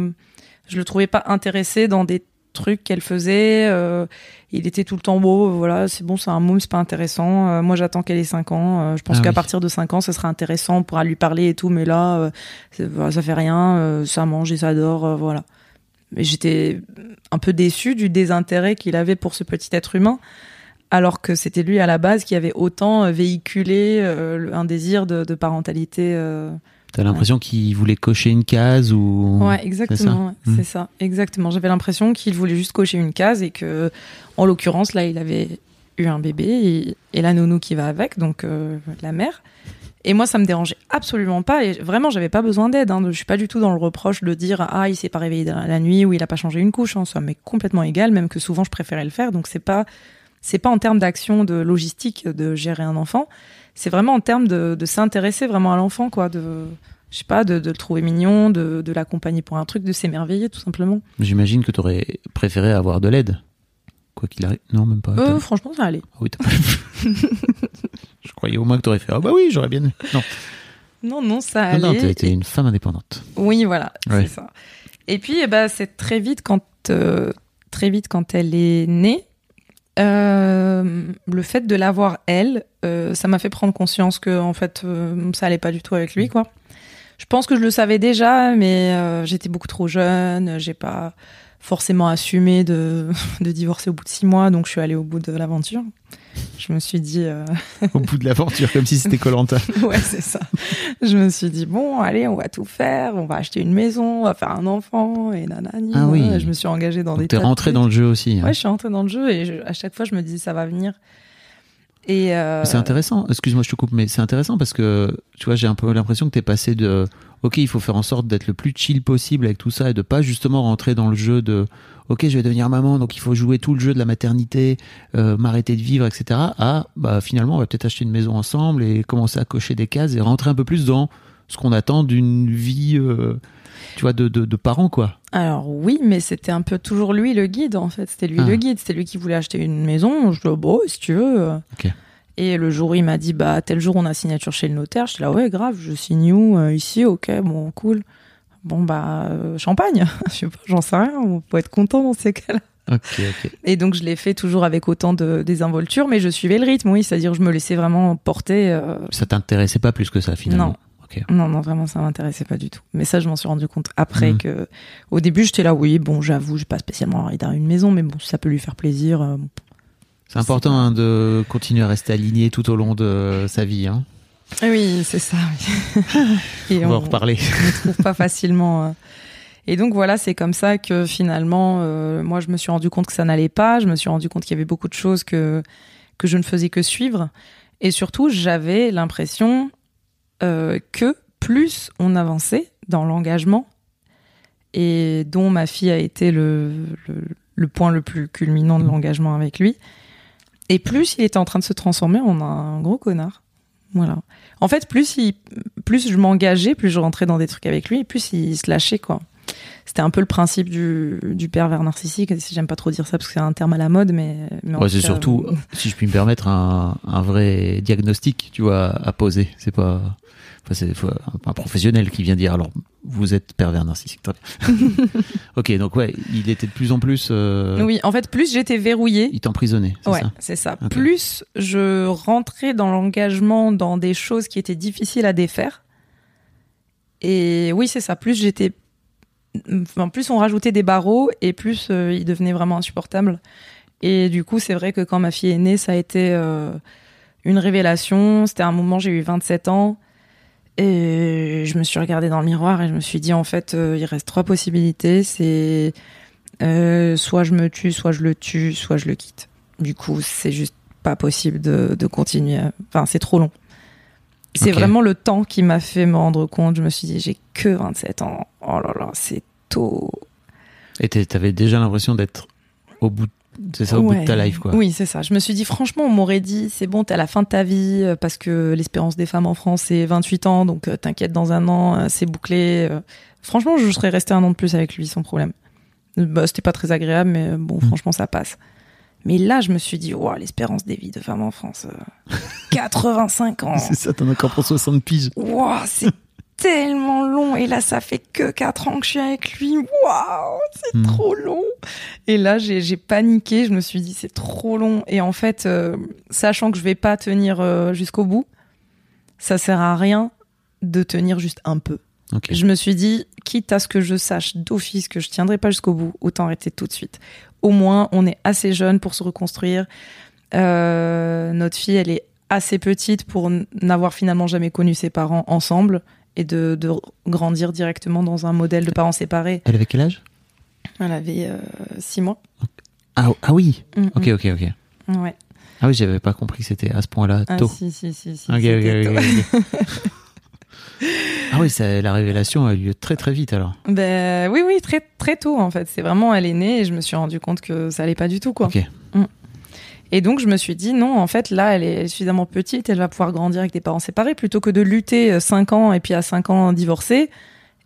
Je le trouvais pas intéressé dans des trucs qu'elle faisait. Euh, il était tout le temps beau, voilà, c'est bon, c'est un môme, c'est pas intéressant. Euh, moi, j'attends qu'elle ait 5 ans. Euh, je pense Ah qu'à oui. partir de 5 ans, ça sera intéressant, on pourra lui parler et tout, mais là, euh, voilà, ça fait rien, euh, ça mange et ça dort, euh, voilà. Mais j'étais un peu déçue du désintérêt qu'il avait pour ce petit être humain, alors que c'était lui à la base qui avait autant véhiculé euh, un désir de, de parentalité. T'as l'impression qu'il voulait cocher une case ou. Ouais, exactement. C'est ça ouais, Mm. C'est ça, exactement. J'avais l'impression qu'il voulait juste cocher une case et que, en l'occurrence, là, il avait eu un bébé et, et la nounou qui va avec, donc euh, la mère. Et moi, ça me dérangeait absolument pas. Et vraiment, j'avais pas besoin d'aide. Hein. Je suis pas du tout dans le reproche de dire ah il s'est pas réveillé la nuit ou il a pas changé une couche. Hein. Ça m'est complètement égal, même que souvent je préférais le faire. Donc c'est pas c'est pas en termes d'action de logistique de gérer un enfant. C'est vraiment en termes de, de s'intéresser vraiment à l'enfant, quoi. De je sais pas, de, de le trouver mignon, de, de l'accompagner pour un truc, de s'émerveiller tout simplement. J'imagine que t'aurais préféré avoir de l'aide. Quoi qu'il arrive. Non, même pas. Euh, franchement, ça allait. Ah oui, Je croyais au moins que t'aurais fait. Ah bah oui, j'aurais bien. Non, Non, non, ça non, allait. non, t'as été une femme indépendante. Oui, voilà, Ouais. c'est ça. Et puis, eh ben, c'est très vite quand euh, très vite quand elle est née. Euh, le fait de l'avoir elle, euh, ça m'a fait prendre conscience que en fait, euh, ça allait pas du tout avec lui, quoi. Je pense que je le savais déjà, mais j'étais beaucoup trop jeune. J'ai pas forcément assumé de divorcer au bout de six mois, donc je suis allée au bout de l'aventure. Je me suis dit, euh, Au bout de l'aventure, comme si c'était Colanta. ouais, c'est ça. Je me suis dit, bon, allez, on va tout faire, on va acheter une maison, on va faire un enfant, et nanani. Ah oui. Je me suis engagée dans des T'es tas de rentré trucs. dans le jeu aussi. hein. Ouais, je suis rentrée dans le jeu, et je- à chaque fois, je me dis, ça va venir. Et euh, C'est intéressant. Excuse-moi, je te coupe, mais c'est intéressant parce que tu vois, j'ai un peu l'impression que t'es passé de OK, il faut faire en sorte d'être le plus chill possible avec tout ça et de pas justement rentrer dans le jeu de OK, je vais devenir maman, donc il faut jouer tout le jeu de la maternité, euh, m'arrêter de vivre, etc. À bah finalement, on va peut-être acheter une maison ensemble et commencer à cocher des cases et rentrer un peu plus dans ce qu'on attend d'une vie, euh, tu vois, de, de, de parents quoi. Alors oui, mais c'était un peu toujours lui le guide en fait. C'était lui Ah. le guide, c'était lui qui voulait acheter une maison. Je dis bon, si tu veux. Et le jour où il m'a dit bah tel jour on a signature chez le notaire, j'étais là ouais grave, je signe où euh, ici, ok bon cool. Bon bah euh, champagne, je sais pas, j'en sais rien, on peut être content dans ces cas-là. Et donc je l'ai fait toujours avec autant de désinvolture, mais je suivais le rythme, oui, c'est-à-dire je me laissais vraiment porter. euh, Ça t'intéressait pas plus que ça finalement? Non. Ok. Non, non, vraiment, ça m'intéressait pas du tout. Mais ça, je m'en suis rendu compte après Mhm. que, au début, j'étais là, oui, bon, j'avoue, j'ai pas spécialement envie d'avoir une maison, mais bon, si ça peut lui faire plaisir. euh. C'est important hein, de continuer à rester aligné tout au long de sa vie. Hein. Oui, c'est ça. Et On va en reparler. on ne trouve pas facilement. euh. Et donc voilà, c'est comme ça que finalement, euh, moi, je me suis rendu compte que ça n'allait pas. Je me suis rendu compte qu'il y avait beaucoup de choses que que je ne faisais que suivre. Et surtout, j'avais l'impression euh, que plus on avançait dans l'engagement, et dont ma fille a été le, le, le point le plus culminant de l'engagement avec lui, et plus il était en train de se transformer en un gros connard. Voilà. En fait, plus, il, plus je m'engageais, plus je rentrais dans des trucs avec lui, et plus il se lâchait, quoi. C'était un peu le principe du, du pervers narcissique. J'aime pas trop dire ça parce que c'est un terme à la mode, mais, Ouais, c'est surtout, si je puis me permettre, un, un vrai diagnostic, tu vois, à poser. C'est pas, enfin, c'est un, un professionnel qui vient dire, alors, vous êtes pervers narcissique. Ok, donc ouais, il était de plus en plus, euh, Oui, en fait, plus j'étais verrouillée, il t'emprisonnait, Ouais, c'est ça. Plus je rentrais dans l'engagement dans des choses qui étaient difficiles à défaire. Et oui, c'est ça. Plus j'étais. Enfin, plus on rajoutait des barreaux et plus euh, il devenait vraiment insupportable. Et du coup, c'est vrai que quand ma fille est née, ça a été euh, une révélation. C'était un moment, j'ai eu 27 ans. Et je me suis regardée dans le miroir et je me suis dit, en fait, euh, il reste trois possibilités. C'est euh, soit je me tue, soit je le tue, soit je le quitte. Du coup, c'est juste pas possible de, de continuer. Enfin, c'est trop long. C'est vraiment le temps qui m'a fait me rendre compte. Je me suis dit, j'ai que 27 ans. Oh là là, c'est tôt. Et t'avais déjà l'impression d'être au bout de c'est ça au bout de ta life, quoi. Oui, c'est ça. Je me suis dit, franchement, on m'aurait dit, c'est bon, t'es à la fin de ta vie, euh, parce que l'espérance des femmes en France, c'est 28 ans, donc euh, t'inquiète, dans un an, euh, c'est bouclé. Franchement, je serais resté un an de plus avec lui, sans problème. Bah, c'était pas très agréable, mais bon, Mm. franchement, ça passe. Mais là, je me suis dit, wow, l'espérance des vies de femmes en France, euh, 85 ans. C'est ça, t'en as encore pour 60 piges. Wow, c'est tellement long. Et là, ça fait que 4 ans que je suis avec lui. Waouh, c'est Hmm. trop long. Et là, j'ai paniqué. Je me suis dit, c'est trop long. Et en fait, euh, sachant que je vais pas tenir euh, jusqu'au bout, ça sert à rien de tenir juste un peu. Je me suis dit, quitte à ce que je sache d'office que je tiendrai pas jusqu'au bout, autant arrêter tout de suite. Au moins, on est assez jeune pour se reconstruire. Euh, notre fille, elle est assez petite pour n'avoir finalement jamais connu ses parents ensemble et de, de grandir directement dans un modèle de parents séparés. Elle avait quel âge? Elle avait euh, six mois. ah, ah oui. Mm, Ok, ok, ok. mm. Ouais. Ah oui, j'avais pas compris que c'était à ce point-là Ah, tôt. si, si, si, si, Ok, ok, ok, ok. ah oui, ça, la révélation a eu lieu très très vite alors. Ben oui, oui, très très tôt en fait. C'est vraiment, elle est née et je me suis rendu compte que ça allait pas du tout quoi. Ok. Et donc je me suis dit non, en fait là, elle est suffisamment petite, elle va pouvoir grandir avec des parents séparés plutôt que de lutter 5 ans et puis à 5 ans divorcer.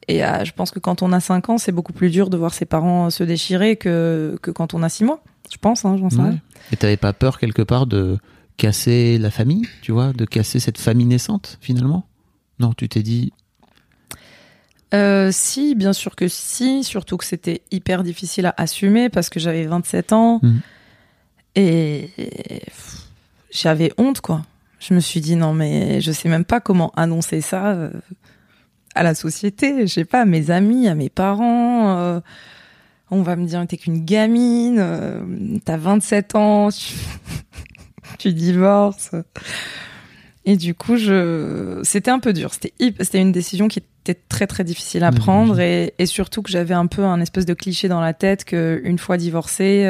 Et euh, je pense que quand on a 5 ans, c'est beaucoup plus dur de voir ses parents se déchirer que, que quand on a 6 mois. Je pense, hein, j'en sais Ouais. rien. Et t'avais pas peur quelque part de casser la famille, tu vois, de casser cette famille naissante finalement? Non, tu t'es dit. Euh, si, bien sûr que si, surtout que c'était hyper difficile à assumer parce que j'avais 27 ans Mhm. Et, j'avais honte quoi. Je me suis dit non mais je sais même pas comment annoncer ça euh, à la société, je sais pas, à mes amis, à mes parents. euh, on va me dire t'es qu'une gamine, euh, t'as 27 ans, tu, tu divorces. Et du coup, je, c'était un peu dur. C'était, une décision qui était très très difficile à prendre et, et surtout que j'avais un peu un espèce de cliché dans la tête que une fois divorcée,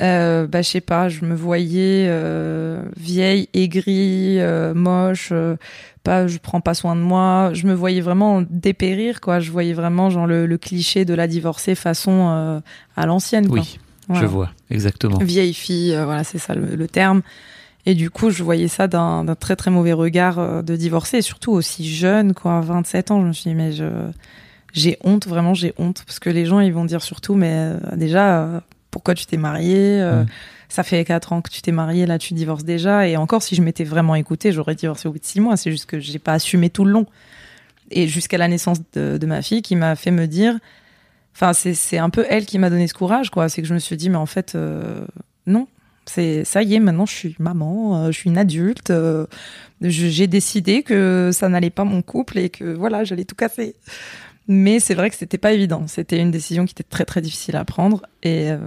euh, bah je sais pas, je me voyais euh, vieille, aigrie, euh, moche, euh, pas, je prends pas soin de moi. Je me voyais vraiment dépérir quoi. Je voyais vraiment genre le, le cliché de la divorcée façon euh, à l'ancienne. quoi. Oui, Voilà je vois, exactement. vieille fille, euh, voilà, c'est ça le, le terme. Et du coup, je voyais ça d'un d'un très très mauvais regard de divorcer, et surtout aussi jeune, quoi, 27 ans. Je me suis dit, mais je, j'ai honte, vraiment, j'ai honte, parce que les gens, ils vont dire surtout, mais déjà, pourquoi tu t'es mariée euh. Ça fait 4 ans que tu t'es mariée, là, tu divorces déjà. Et encore, si je m'étais vraiment écoutée, j'aurais divorcé au bout de 6 mois. C'est juste que j'ai pas assumé tout le long. Et jusqu'à la naissance de, de ma fille, qui m'a fait me dire, enfin, c'est un peu elle qui m'a donné ce courage, quoi. C'est que je me suis dit, mais en fait, euh, non, c'est ça y est maintenant je suis maman euh, je suis une adulte euh, j'ai décidé que ça n'allait pas mon couple et que voilà j'allais tout casser mais c'est vrai que c'était pas évident c'était une décision qui était très très difficile à prendre et euh,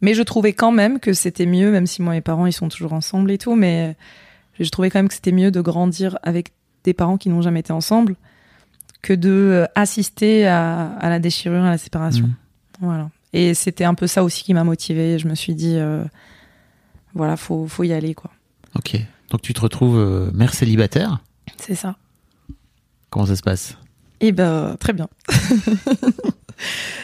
mais je trouvais quand même que c'était mieux même si moi et mes parents ils sont toujours ensemble et tout mais je trouvais quand même que c'était mieux de grandir avec des parents qui n'ont jamais été ensemble que de euh, assister à, à la déchirure à la séparation Mm. voilà et c'était un peu ça aussi qui m'a motivée je me suis dit euh, voilà, faut, faut y aller, quoi. Ok. Donc tu te retrouves euh, mère célibataire. C'est ça. Comment ça se passe? Et ben, très bien.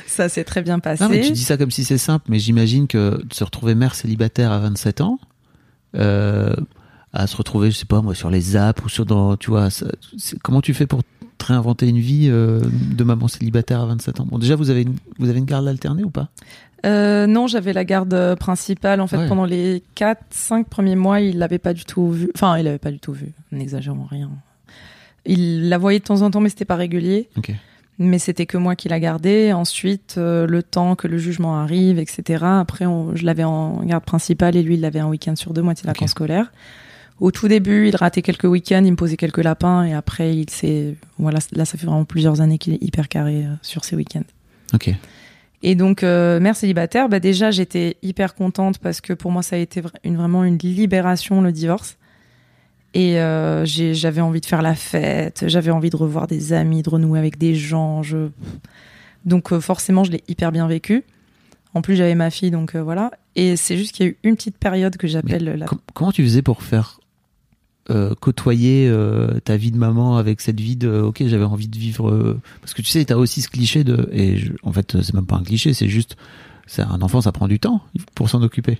ça s'est très bien passé. Non, mais tu dis ça comme si c'est simple, mais j'imagine que de se retrouver mère célibataire à 27 ans, euh, à se retrouver, je sais pas moi, sur les apps ou sur dans, tu vois, ça- comment tu fais pour te réinventer une vie euh, de maman célibataire à 27 ans? Bon, déjà, vous avez une, vous avez une garde alternée ou pas? Euh, non, j'avais la garde principale. En fait, Ouais. pendant les 4, 5 premiers mois, il l'avait pas du tout vu. Enfin, il l'avait pas du tout vu. N'exagérons rien. Il la voyait de temps en temps, mais c'était pas régulier. Mais c'était que moi qui la gardais. Ensuite, euh, le temps que le jugement arrive, etc. Après, on- je l'avais en garde principale et lui, il l'avait un week-end sur deux, moitié de vacances scolaires. Au tout début, il ratait quelques week-ends, il me posait quelques lapins et après, il s'est, voilà, là, ça fait vraiment plusieurs années qu'il est hyper carré euh, sur ses week-ends. Ok. Et donc, euh, mère célibataire, bah déjà, j'étais hyper contente parce que pour moi, ça a été une, vraiment une libération, le divorce. Et euh, j'avais envie de faire la fête, j'avais envie de revoir des amis, de renouer avec des gens. Je... Donc, euh, forcément, je l'ai hyper bien vécu. En plus, j'avais ma fille, donc euh, voilà. Et c'est juste qu'il y a eu une petite période que j'appelle la Com- comment tu faisais pour faire côtoyer ta vie de maman avec cette vie de ok j'avais envie de vivre parce que tu sais t'as aussi ce cliché de et je- en fait c'est même pas un cliché c'est juste un enfant, ça prend du temps pour s'en occuper.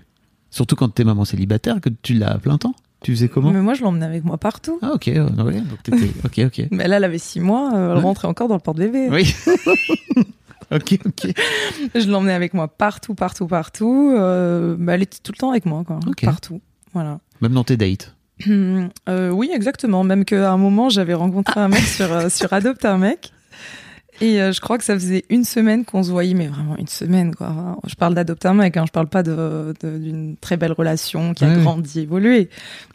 Surtout quand t'es maman célibataire, que tu l'as à plein temps. Tu faisais comment Mais moi, je l'emmenais avec moi partout. Ah ok, euh, ouais, donc t'étais- ok, ok. Mais là, elle avait six mois, euh, elle Ouais. rentrait encore dans le porte-bébé. Oui. ok, ok. Je l'emmenais avec moi partout, partout, partout. Euh, bah, elle était tout le temps avec moi, quoi. Partout. Voilà. Même dans tes dates. Euh, oui, exactement. Même qu'à un moment, j'avais rencontré un mec sur, sur Adopte un mec. Et euh, je crois que ça faisait une semaine qu'on se voyait, mais vraiment une semaine, quoi. Je parle d'adopter un mec, hein, je parle pas de- de- d'une très belle relation qui a Ouais. grandi, évolué.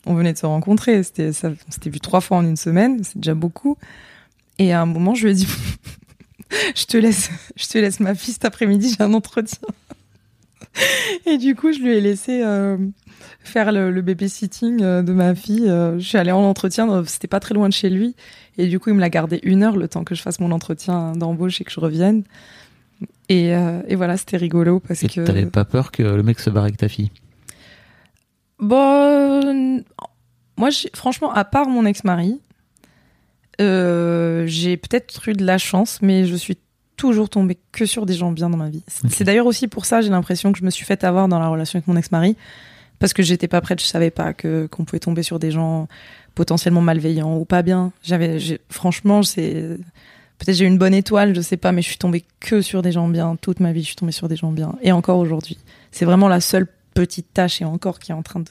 On venait de se rencontrer, c'était, ça, on s'était vu trois fois en une semaine, c'est déjà beaucoup. Et à un moment, je lui ai dit, je te laisse, je te laisse ma fille cet après-midi, j'ai un entretien. Et du coup, je lui ai laissé euh, faire le, le babysitting euh, de ma fille. Euh, je suis allée en entretien, c'était pas très loin de chez lui. Et du coup, il me l'a gardé une heure le temps que je fasse mon entretien d'embauche et que je revienne. Et, et voilà, c'était rigolo parce Et que. t'avais pas peur que le mec se barre avec ta fille? Bon, moi, franchement, à part mon ex-mari, j'ai peut-être eu de la chance, mais je suis toujours tombée que sur des gens bien dans ma vie. C'est- d'ailleurs aussi pour ça, j'ai l'impression que je me suis fait avoir dans la relation avec mon ex-mari, parce que j'étais pas prête, je savais pas que qu'on pouvait tomber sur des gens potentiellement malveillants ou pas bien. J'avais, franchement, c'est peut-être j'ai eu une bonne étoile, je sais pas, mais je suis tombée que sur des gens bien toute ma vie. Je suis tombée sur des gens bien, et encore aujourd'hui, c'est vraiment la seule petite tâche et encore qui est en train de,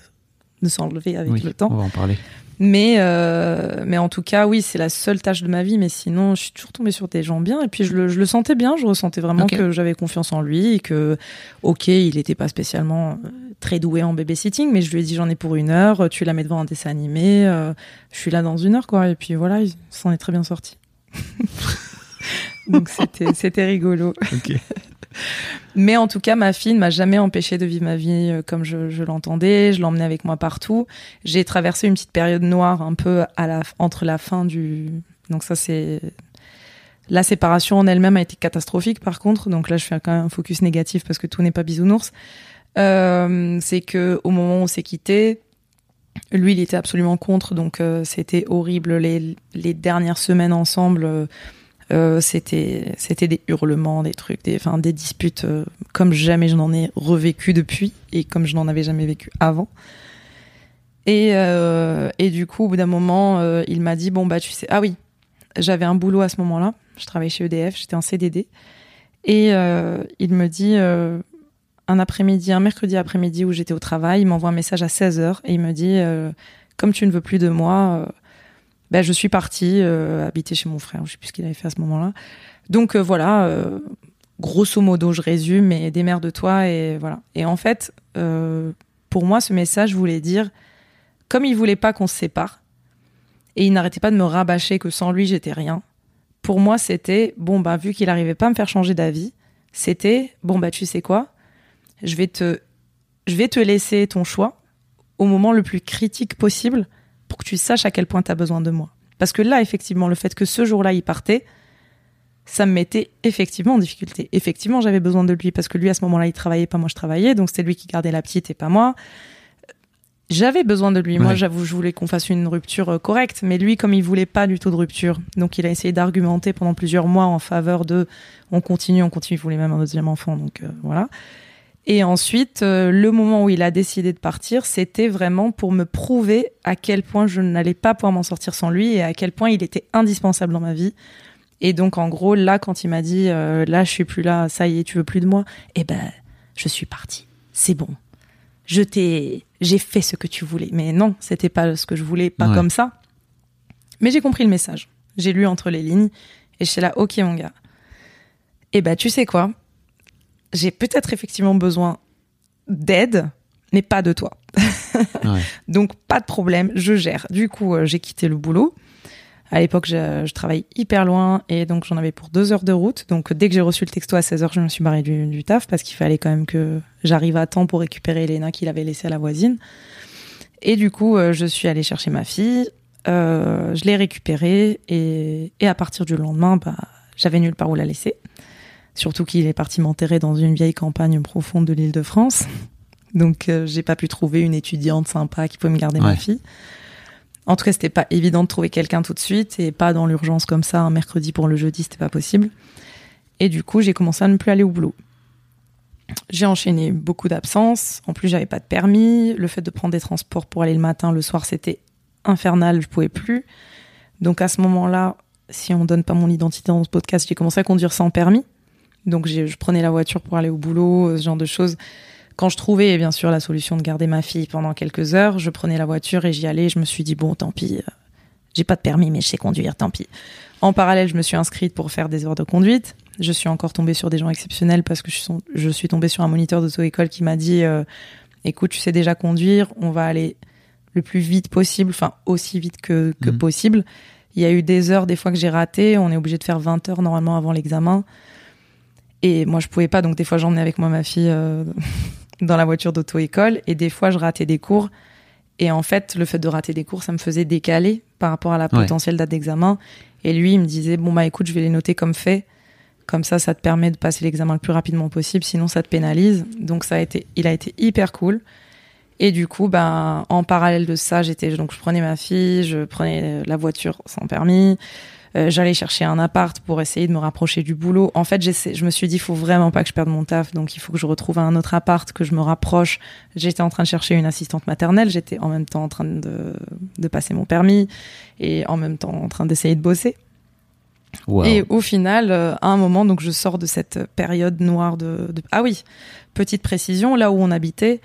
de s'enlever avec Oui, le temps. on va en parler. Mais, euh, mais en tout cas, oui, c'est la seule tâche de ma vie. Mais sinon, je suis toujours tombée sur des gens bien. Et puis, je le, je le sentais bien. Je ressentais vraiment que j'avais confiance en lui. Et que, OK, il n'était pas spécialement euh, très doué en babysitting. Mais je lui ai dit, j'en ai pour une heure. Tu la mets devant un dessin animé. euh, je suis là dans une heure, quoi. Et puis voilà, il s'en est très bien sorti. Donc, c'était c'était rigolo. Ok. Mais en tout cas, ma fille ne m'a jamais empêché de vivre ma vie euh, comme je, l'entendais. Je l'emmenais avec moi partout. J'ai traversé une petite période noire un peu entre la fin du. Donc ça, c'est la séparation en elle-même a été catastrophique. Par contre, donc là, je fais quand même un focus négatif parce que tout n'est pas bisounours. Euh, c'est que au moment où on s'est quitté, lui, il était absolument contre. Donc euh, c'était horrible les, dernières semaines ensemble. Euh, c'était des hurlements, des trucs, des enfin des disputes euh, comme jamais je n'en ai revécu depuis et comme je n'en avais jamais vécu avant. Et euh, et du coup au bout d'un moment il m'a dit bon bah tu sais ah oui j'avais un boulot à ce moment-là je travaillais chez EDF j'étais en CDD et il me dit un après-midi un mercredi après-midi où j'étais au travail il m'envoie un message à 16h et il me dit comme tu ne veux plus de moi ben, je suis partie euh, habiter chez mon frère. Je sais plus ce qu'il avait fait à ce moment-là. Donc euh, voilà, euh, grosso modo, je résume, mais démerde-toi et voilà. Et en fait, pour moi, ce message voulait dire, comme il voulait pas qu'on se sépare, et il n'arrêtait pas de me rabâcher que sans lui, j'étais rien. Pour moi, c'était bon bah vu qu'il arrivait pas à me faire changer d'avis, c'était bon bah tu sais quoi, je vais te, je vais te laisser ton choix au moment le plus critique possible pour que tu saches à quel point tu as besoin de moi. Parce que là, effectivement, le fait que ce jour-là, il partait, ça me mettait effectivement en difficulté. Effectivement, j'avais besoin de lui parce que lui, à ce moment-là, il travaillait, pas moi, je travaillais. Donc, c'était lui qui gardait la petite et pas moi. J'avais besoin de lui. Moi, j'avoue, je voulais qu'on fasse une rupture euh, correcte. Mais lui, comme il voulait pas du tout de rupture, donc il a essayé d'argumenter pendant plusieurs mois en faveur de on continue, on continue. Il voulait même un deuxième enfant. Donc, euh, voilà. Et ensuite, euh, le moment où il a décidé de partir, c'était vraiment pour me prouver à quel point je n'allais pas pouvoir m'en sortir sans lui et à quel point il était indispensable dans ma vie. Et donc, en gros, là, quand il m'a dit, euh, là, je suis plus là, ça y est, tu veux plus de moi, eh ben, je suis partie. C'est bon. Je t'ai, j'ai fait ce que tu voulais. Mais non, c'était pas ce que je voulais, pas Ouais. comme ça. Mais j'ai compris le message. J'ai lu entre les lignes et je suis là, ok, mon gars. Eh ben, tu sais quoi? J'ai peut-être effectivement besoin d'aide, mais pas de toi. Ouais. Donc pas de problème, je gère. Du coup, euh, j'ai quitté le boulot. À l'époque, je, je travaillais hyper loin et donc j'en avais pour deux heures de route. Donc dès que j'ai reçu le texto à 16h, je me suis barrée du, du taf parce qu'il fallait quand même que j'arrive à temps pour récupérer Elena qu'il avait laissée à la voisine. Et du coup, euh, je suis allée chercher ma fille. Euh, je l'ai récupérée et, et à partir du lendemain, bah, j'avais nulle part où la laisser. Surtout qu'il est parti m'enterrer dans une vieille campagne profonde de l'île de France. Donc, euh, j'ai pas pu trouver une étudiante sympa qui pouvait me garder ma fille. En tout cas, c'était pas évident de trouver quelqu'un tout de suite et pas dans l'urgence comme ça, un mercredi pour le jeudi, c'était pas possible. Et du coup, j'ai commencé à ne plus aller au boulot. J'ai enchaîné beaucoup d'absences. En plus, j'avais pas de permis. Le fait de prendre des transports pour aller le matin, le soir, c'était infernal. Je pouvais plus. Donc à ce moment-là, si on donne pas mon identité dans ce podcast, j'ai commencé à conduire sans permis. Donc je prenais la voiture pour aller au boulot, ce genre de choses. Quand je trouvais bien sûr la solution de garder ma fille pendant quelques heures, je prenais la voiture et j'y allais. Je me suis dit bon, tant pis, euh, j'ai pas de permis mais je sais conduire, tant pis. En parallèle, je me suis inscrite pour faire des heures de conduite. Je suis encore tombée sur des gens exceptionnels parce que je suis, je suis tombée sur un moniteur d'auto-école qui m'a dit euh, écoute, tu sais déjà conduire, on va aller le plus vite possible, enfin aussi vite que, que Mhm. possible. Il y a eu des heures, des fois que j'ai raté. On est obligé de faire 20 heures normalement avant l'examen. Et moi, je pouvais pas, donc des fois, j'emmenais avec moi ma fille euh, dans la voiture d'auto-école. Et des fois, je ratais des cours. Et en fait, le fait de rater des cours, ça me faisait décaler par rapport à la Ouais. potentielle date d'examen. Et lui, il me disait, bon, bah écoute, je vais les noter comme fait. Comme ça, ça te permet de passer l'examen le plus rapidement possible. Sinon, ça te pénalise. Donc, ça a été, il a été hyper cool. Et du coup, ben, en parallèle de ça, j'étais donc je prenais ma fille, je prenais la voiture sans permis, euh, j'allais chercher un appart pour essayer de me rapprocher du boulot. En fait, j'essaie- je me suis dit, il faut vraiment pas que je perde mon taf, donc il faut que je retrouve un autre appart, que je me rapproche. J'étais en train de chercher une assistante maternelle, j'étais en même temps en train de, de passer mon permis et en même temps en train d'essayer de bosser. Wow. Et au final, euh, à un moment, donc je sors de cette période noire de, de- Ah oui, petite précision, là où on habitait,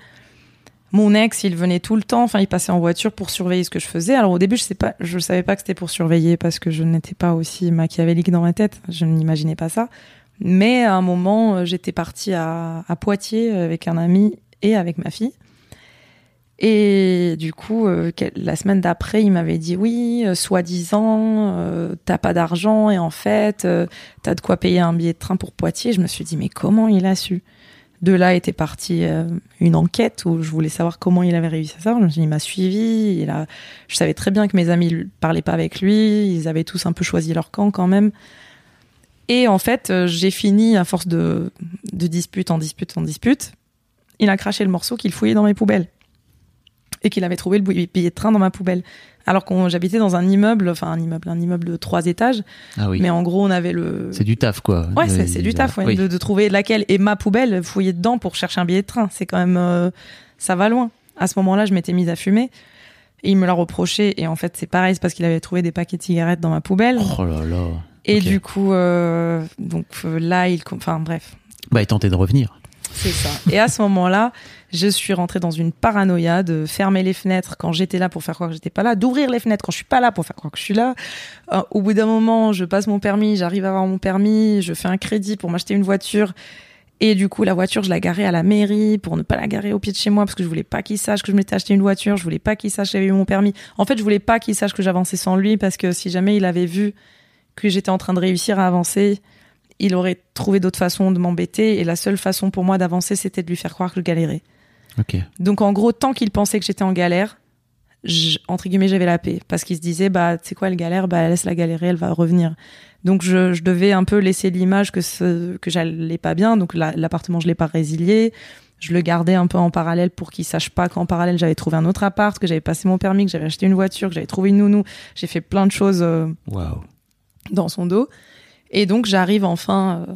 mon ex, il venait tout le temps, enfin il passait en voiture pour surveiller ce que je faisais. Alors au début, je sais pas, je savais pas que c'était pour surveiller parce que je n'étais pas aussi machiavélique dans ma tête, je n'imaginais pas ça. Mais à un moment, euh, j'étais partie à, à Poitiers avec un ami et avec ma fille. Et du coup, euh, la semaine d'après, il m'avait dit oui, euh, soi-disant, euh, t'as pas d'argent et en fait, euh, t'as de quoi payer un billet de train pour Poitiers. Je me suis dit mais comment il a su? De là était partie euh, une enquête où je voulais savoir comment il avait réussi à ça. Il m'a suivi. Il a... Je savais très bien que mes amis ne parlaient pas avec lui. Ils avaient tous un peu choisi leur camp quand même. Et en fait, euh, j'ai fini à force de, de dispute en dispute en dispute. Il a craché le morceau qu'il fouillait dans mes poubelles et qu'il avait trouvé le billet de train dans ma poubelle. Alors qu'on j'habitais dans un immeuble, enfin un immeuble, un immeuble de trois étages, Ah oui. mais en gros on avait le. C'est du taf, quoi. Ouais, De- c'est c'est du taf, ouais, oui. de, de trouver laquelle et ma poubelle, fouiller dedans pour chercher un billet de train. C'est quand même, euh, ça va loin. À ce moment-là, je m'étais mise à fumer et il me l'a reproché. Et en fait, c'est pareil, c'est parce qu'il avait trouvé des paquets de cigarettes dans ma poubelle. Oh là là. et du coup, euh, donc euh, là, il, enfin bref, Bah, il tentait de revenir. c'est ça. Et à ce moment-là, je suis rentrée dans une paranoïa de fermer les fenêtres quand j'étais là pour faire croire que j'étais pas là, d'ouvrir les fenêtres quand je suis pas là pour faire croire que je suis là. Euh, au bout d'un moment, je passe mon permis, j'arrive à avoir mon permis, je fais un crédit pour m'acheter une voiture. Et du coup, la voiture, je la garais à la mairie pour ne pas la garer au pied de chez moi parce que je voulais pas qu'il sache que je m'étais acheté une voiture, je voulais pas qu'il sache que j'avais eu mon permis. En fait, je voulais pas qu'il sache que j'avançais sans lui parce que si jamais il avait vu que j'étais en train de réussir à avancer, il aurait trouvé d'autres façons de m'embêter et la seule façon pour moi d'avancer, c'était de lui faire croire que je galérais. Ok. Donc en gros, tant qu'il pensait que j'étais en galère, je- entre guillemets, j'avais la paix parce qu'il se disait bah tu sais quoi, elle galère, bah laisse la galérer, elle va revenir. Donc je, je devais un peu laisser l'image que ce, que j'allais pas bien. Donc la- l'appartement, je l'ai pas résilié. Je le gardais un peu en parallèle pour qu'il sache pas qu'en parallèle j'avais trouvé un autre appart, que j'avais passé mon permis, que j'avais acheté une voiture, que j'avais trouvé une nounou. J'ai fait plein de choses. euh, Waouh. dans son dos. Et donc j'arrive enfin euh,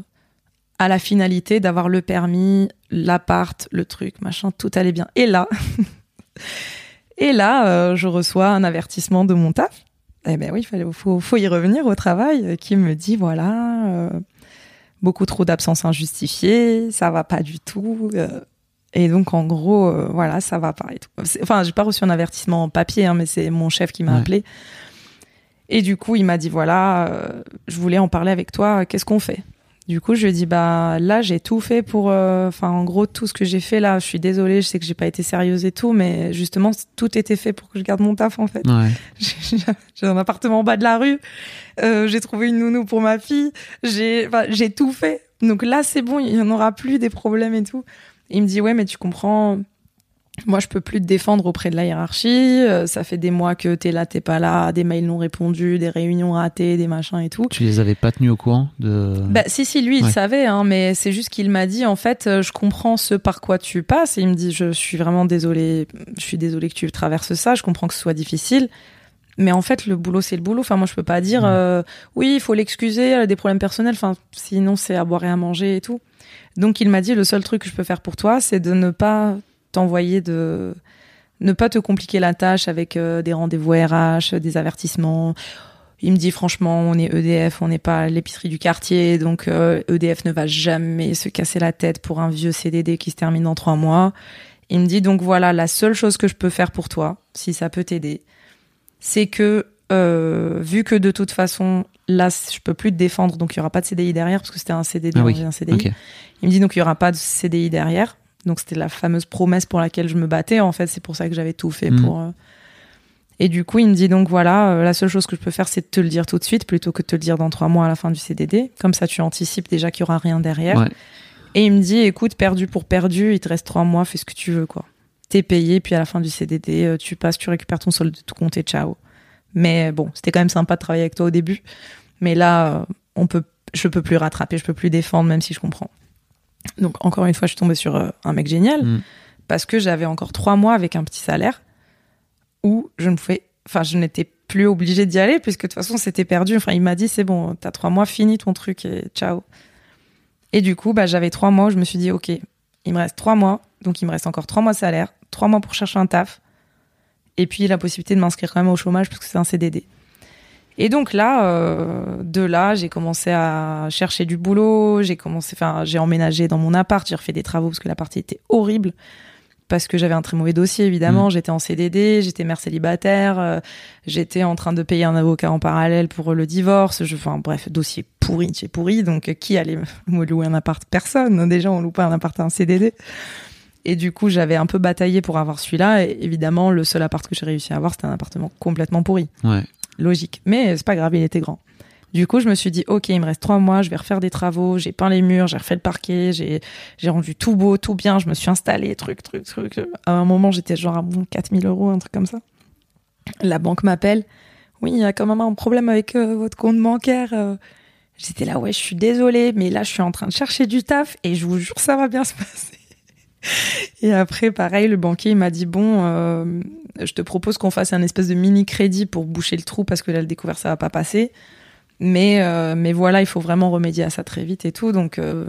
à la finalité d'avoir le permis, l'appart, le truc, machin, tout allait bien. Et là, et là, euh, je reçois un avertissement de mon taf. Eh ben oui, il fallait, faut, faut y revenir au travail, euh, qui me dit voilà, euh, beaucoup trop d'absences injustifiées, ça va pas du tout. euh, et donc en gros, voilà, ça va pas et tout. Enfin, j'ai pas reçu un avertissement en papier, hein, mais c'est mon chef qui m'a Ouais. appelé. Et du coup, il m'a dit voilà, je voulais en parler avec toi. Qu'est-ce qu'on fait? Du coup, je lui dit bah là, j'ai tout fait pour, euh, enfin en gros tout ce que j'ai fait là. Je suis désolée, je sais que j'ai pas été sérieuse et tout, mais justement tout était fait pour que je garde mon taf en fait. Ouais. J'ai un appartement en bas de la rue. Euh, j'ai trouvé une nounou pour ma fille. J'ai, j'ai tout fait. Donc là, c'est bon, il y en aura plus des problèmes et tout. Il me dit ouais, mais tu comprends. Moi, je peux plus te défendre auprès de la hiérarchie. Euh, ça fait des mois que t'es là, t'es pas là, des mails non répondus, des réunions ratées, des machins et tout. Tu les avais pas tenus au courant de. Bah, si, si, lui, il savait, hein, mais c'est juste qu'il m'a dit, en fait, euh, je comprends ce par quoi tu passes. Et il me dit, je suis vraiment désolée, je suis désolée que tu traverses ça, je comprends que ce soit difficile. Mais en fait, le boulot, c'est le boulot. Enfin, moi, je peux pas dire, euh, oui, il faut l'excuser, elle a des problèmes personnels. Enfin, sinon, c'est à boire et à manger et tout. Donc, il m'a dit, le seul truc que je peux faire pour toi, c'est de ne pas t'envoyer de, ne pas te compliquer la tâche avec euh, des rendez-vous RH, des avertissements. Il me dit, franchement, on est EDF, on n'est pas l'épicerie du quartier, donc euh, EDF ne va jamais se casser la tête pour un vieux CDD qui se termine dans trois mois. Il me dit, donc voilà, la seule chose que je peux faire pour toi, si ça peut t'aider, c'est que euh, vu que de toute façon là je peux plus te défendre donc il y aura pas de CDI derrière parce que c'était un CDD Ah oui, un CDI ok. il me dit donc il y aura pas de CDI derrière donc c'était la fameuse promesse pour laquelle je me battais en fait c'est pour ça que j'avais tout fait Mm. pour euh, et du coup il me dit donc voilà euh, la seule chose que je peux faire c'est de te le dire tout de suite plutôt que de te le dire dans trois mois à la fin du CDD comme ça tu anticipes déjà qu'il y aura rien derrière Ouais. et il me dit écoute perdu pour perdu il te reste trois mois fais ce que tu veux quoi t'es payé puis à la fin du CDD euh, tu passes tu récupères ton solde de tout compte et ciao mais bon, c'était quand même sympa de travailler avec toi au début. Mais là, on peut, je peux plus rattraper, je peux plus défendre, même si je comprends. Donc encore une fois, je suis tombée sur euh, un mec génial Mm. parce que j'avais encore trois mois avec un petit salaire où je ne pouvais, enfin, je n'étais plus obligée d'y aller puisque de toute façon c'était perdu. Enfin, il m'a dit c'est bon, t'as trois mois, finis ton truc et ciao. Et du coup, bah, j'avais trois mois. où Je me suis dit ok, il me reste trois mois, donc il me reste encore trois mois de salaire, trois mois pour chercher un taf et puis la possibilité de m'inscrire quand même au chômage parce que c'est un CDD. Et donc là, euh, de là, j'ai commencé à chercher du boulot, j'ai commencé, enfin, j'ai emménagé dans mon appart, j'ai refait des travaux parce que la partie était horrible parce que j'avais un très mauvais dossier évidemment, j'étais en CDD, j'étais mère célibataire, euh, j'étais en train de payer un avocat en parallèle pour le divorce, je, enfin bref, dossier pourri, j'ai pourri, donc euh, qui allait me louer un appart? Personne. Déjà, on loue pas un appart à un CDD. Et du coup, j'avais un peu bataillé pour avoir celui-là. Et évidemment, le seul appart que j'ai réussi à avoir, c'était un appartement complètement pourri. Ouais. Logique. Mais c'est pas grave, il était grand. Du coup, je me suis dit, OK, il me reste trois mois, je vais refaire des travaux. J'ai peint les murs, j'ai refait le parquet, j'ai, j'ai rendu tout beau, tout bien. Je me suis installée, truc, truc, truc. À un moment, j'étais genre à mon 4000 euros, un truc comme ça. La banque m'appelle. Oui, il y a quand même un problème avec euh, votre compte bancaire. euh. J'étais là, ouais, je suis désolée, mais là, je suis en train de chercher du taf et je vous jure, ça va bien se passer. Et après, pareil, le banquier il m'a dit bon, euh, je te propose qu'on fasse un espèce de mini crédit pour boucher le trou parce que là, le découvert ça va pas passer. Mais euh, mais voilà, il faut vraiment remédier à ça très vite et tout. Donc, euh,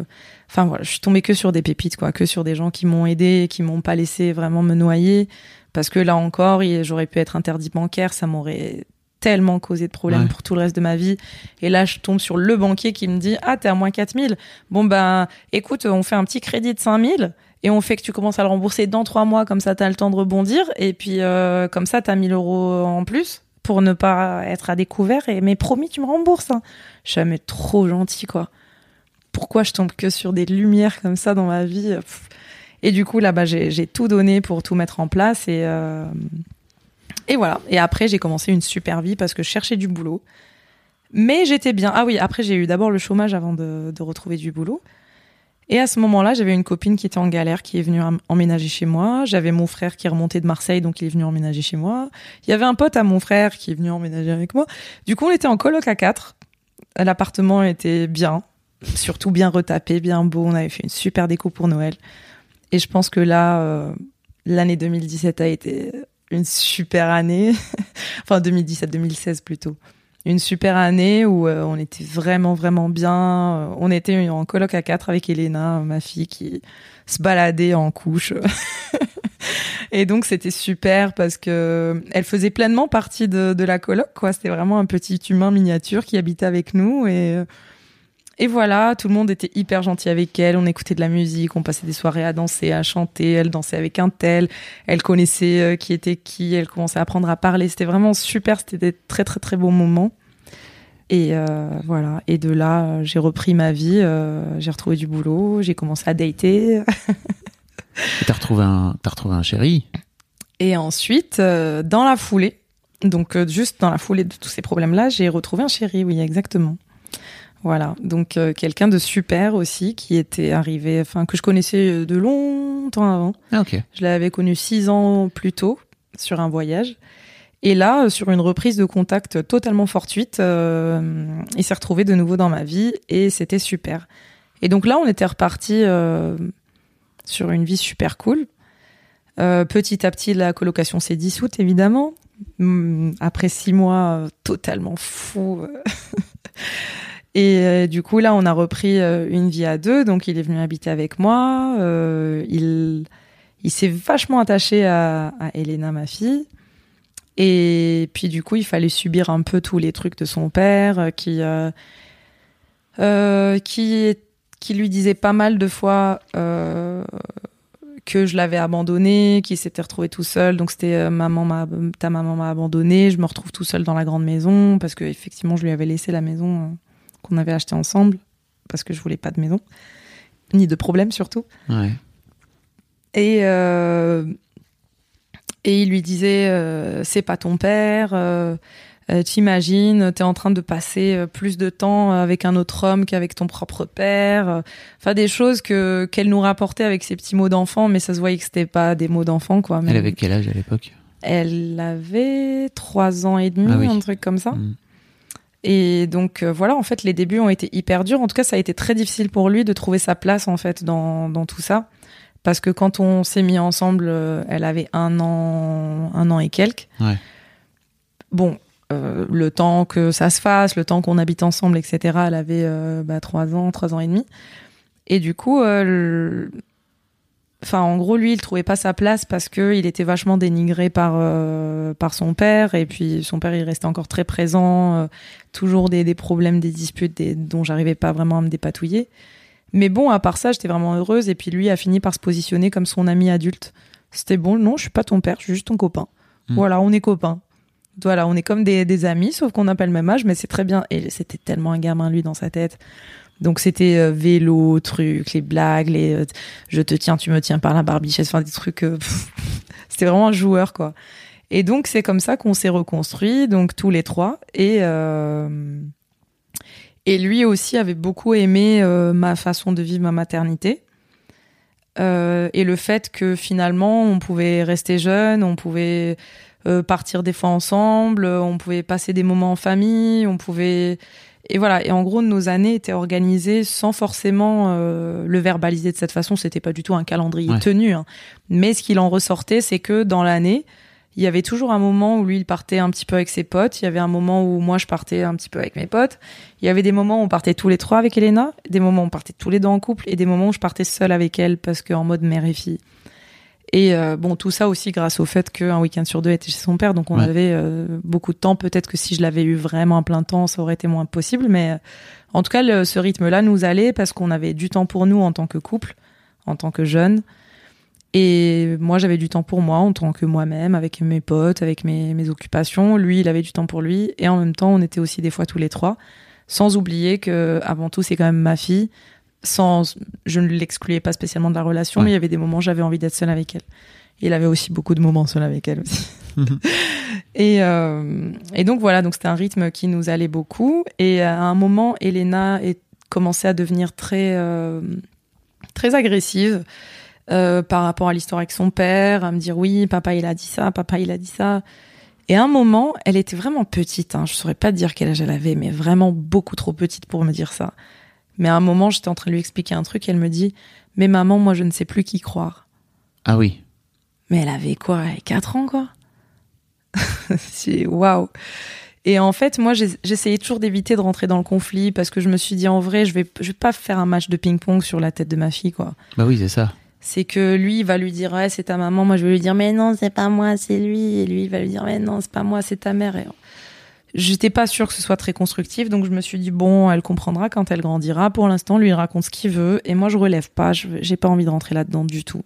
enfin voilà, je suis tombée que sur des pépites quoi, que sur des gens qui m'ont aidé, et qui m'ont pas laissé vraiment me noyer. Parce que là encore, j'aurais pu être interdit bancaire, ça m'aurait tellement causé de problèmes Ouais. pour tout le reste de ma vie. Et là, je tombe sur le banquier qui me dit Ah, t'es à moins 4000. Bon, ben, écoute, on fait un petit crédit de 5000 et on fait que tu commences à le rembourser dans trois mois, comme ça, t'as le temps de rebondir. Et puis, euh, comme ça, t'as 1000 euros en plus pour ne pas être à découvert. Et, mais promis, tu me rembourses. Hein. Je suis jamais trop gentil, quoi. Pourquoi je tombe que sur des lumières comme ça dans ma vie Pff. Et du coup, là-bas, j'ai j'ai tout donné pour tout mettre en place. Et, euh, et voilà. Et après, j'ai commencé une super vie parce que je cherchais du boulot. Mais j'étais bien. Ah oui, après, j'ai eu d'abord le chômage avant de retrouver du boulot. Et à ce moment-là, j'avais une copine qui était en galère, qui est venue em- emménager chez moi. J'avais mon frère qui est remonté de Marseille, donc il est venu emménager chez moi. Il y avait un pote à mon frère qui est venu emménager avec moi. Du coup, on était en coloc à quatre. L'appartement était bien, surtout bien retapé, bien beau. On avait fait une super déco pour Noël. Et je pense que là, euh, l'année 2017 a été une super année. enfin, 2017-2016 plutôt. Une super année où euh, on était vraiment, vraiment bien. Euh, On était en coloc à quatre avec Elena, ma fille, qui se baladait en couche. Et donc, c'était super parce que elle faisait pleinement partie de, de la coloc, quoi. C'était vraiment un petit humain miniature qui habitait avec nous et, et voilà, tout le monde était hyper gentil avec elle. On écoutait de la musique, on passait des soirées à danser, à chanter. Elle dansait avec un tel. Elle connaissait euh, qui était qui. Elle commençait à apprendre à parler. C'était vraiment super. C'était des très très très beaux moments. Et euh, voilà. Et de là, euh, j'ai repris ma vie. euh, j'ai retrouvé du boulot. J'ai commencé à dater. Et t'as retrouvé un, t'as retrouvé un chéri. Et ensuite, dans la foulée, donc juste dans la foulée de tous ces problèmes-là, j'ai retrouvé un chéri, oui, exactement. Voilà, donc euh, quelqu'un de super aussi qui était arrivé, enfin que je connaissais euh, de longtemps avant. Ah. Je l'avais connu six ans plus tôt sur un voyage. Et là, euh, sur une reprise de contact totalement fortuite, euh, il s'est retrouvé de nouveau dans ma vie et c'était super. Et donc là, on était reparti euh, sur une vie super cool. Petit à petit, la colocation s'est dissoute, évidemment, mm, après six mois totalement fou. Et euh, du coup, là, on a repris euh, une vie à deux. Donc, il est venu habiter avec moi. Euh, il il s'est vachement attaché à, à Elena, ma fille. Et puis, du coup, il fallait subir un peu tous les trucs de son père qui, qui, qui lui disait pas mal de fois que je l'avais abandonné, qu'il s'était retrouvé tout seul. Donc, c'était maman m'a, ta maman m'a abandonné. Je me retrouve tout seul dans la grande maison parce que effectivement, je lui avais laissé la maison qu'on avait achetée ensemble parce que je voulais pas de maison ni de problème surtout. Ouais. Et, euh, et il lui disait euh, c'est pas ton père. Euh, euh, T'imagines, t'es en train de passer plus de temps avec un autre homme qu'avec ton propre père. Enfin, des choses que qu'elle nous rapportait avec ses petits mots d'enfant, mais ça se voyait que c'était pas des mots d'enfant, quoi. Elle Même- avait quel âge à l'époque? Elle avait trois ans et demi, Ah oui. un truc comme ça. Mm. Et donc euh, voilà, en fait, les débuts ont été hyper durs. En tout cas, ça a été très difficile pour lui de trouver sa place en fait dans, dans tout ça, parce que quand on s'est mis ensemble, euh, elle avait un an, un an et quelques. Ouais. Bon, euh, le temps que ça se fasse, le temps qu'on habite ensemble, etc. Elle avait bah, trois ans, trois ans et demi. Et du coup, le- enfin, en gros, lui, il trouvait pas sa place parce que il était vachement dénigré par euh, par son père. Et puis, son père, il restait encore très présent. euh, toujours des, des problèmes, des disputes des, dont j'arrivais pas vraiment à me dépatouiller. Mais bon, à part ça, j'étais vraiment heureuse. Et puis, lui a fini par se positionner comme son ami adulte. C'était bon, non, je suis pas ton père, je suis juste ton copain. Mm. Voilà, on est copains. Voilà, on est comme des, des amis, sauf qu'on n'a pas le même âge, mais c'est très bien. Et c'était tellement un gamin, lui, dans sa tête. Donc c'était euh, vélo, trucs, les blagues, les euh, je te tiens, tu me tiens par la barbichette, enfin des trucs. euh, c'était vraiment un joueur, quoi. Et donc c'est comme ça qu'on s'est reconstruit, donc tous les trois. Et et lui aussi avait beaucoup aimé ma façon de vivre ma maternité. Et le fait que finalement on pouvait rester jeune, on pouvait partir des fois ensemble, on pouvait passer des moments en famille, on pouvait et voilà et en gros nos années étaient organisées sans forcément euh, le verbaliser de cette façon, c'était pas du tout un calendrier Ouais. tenu hein. mais ce qu'il en ressortait c'est que dans l'année il y avait toujours un moment où lui il partait un petit peu avec ses potes, il y avait un moment où moi je partais un petit peu avec mes potes, il y avait des moments où on partait tous les trois avec Elena, des moments où on partait tous les deux en couple et des moments où je partais seule avec elle parce qu'en mode mère et fille. Et euh, bon, tout ça aussi grâce au fait qu'un week-end sur deux était chez son père, donc on Ouais. avait euh, beaucoup de temps. Peut-être que si je l'avais eu vraiment à plein temps, ça aurait été moins possible. Mais euh, en tout cas, le- ce rythme-là nous allait parce qu'on avait du temps pour nous en tant que couple, en tant que jeunes. Et moi, j'avais du temps pour moi en tant que moi-même, avec mes potes, avec mes, mes occupations. Lui, il avait du temps pour lui. Et en même temps, on était aussi des fois tous les trois. Sans oublier que, avant tout, c'est quand même ma fille. Sans, je ne l'excluais pas spécialement de la relation, Ouais. mais il y avait des moments où j'avais envie d'être seule avec elle. Il avait aussi beaucoup de moments seul avec elle aussi. et, euh, et donc voilà, donc c'était un rythme qui nous allait beaucoup. Et à un moment, Elena est commençait à devenir très euh, très agressive euh, par rapport à l'histoire avec son père, à me dire oui, papa il a dit ça, papa il a dit ça. Et à un moment, elle était vraiment petite. Hein, je saurais pas dire quel âge elle avait, mais vraiment beaucoup trop petite pour me dire ça. Mais à un moment, j'étais en train de lui expliquer un truc. Et elle me dit, mais maman, moi je ne sais plus qui croire. Ah oui. Mais elle avait quoi Elle avait 4 ans, quoi? C'est waouh. Et en fait, moi, j'essayais toujours d'éviter de rentrer dans le conflit parce que je me suis dit, en vrai, je vais, je vais pas faire un match de ping-pong sur la tête de ma fille, quoi. Bah oui, c'est ça. C'est que lui, il va lui dire, ouais, c'est ta maman. Moi, je vais lui dire, mais non, c'est pas moi, c'est lui. Et lui, il va lui dire, mais non, c'est pas moi, c'est ta mère. Et j'étais pas sûre que ce soit très constructif, donc je me suis dit, bon, elle comprendra quand elle grandira. Pour l'instant, lui, il raconte ce qu'il veut. Et moi, je relève pas. J'ai pas envie de rentrer là-dedans du tout.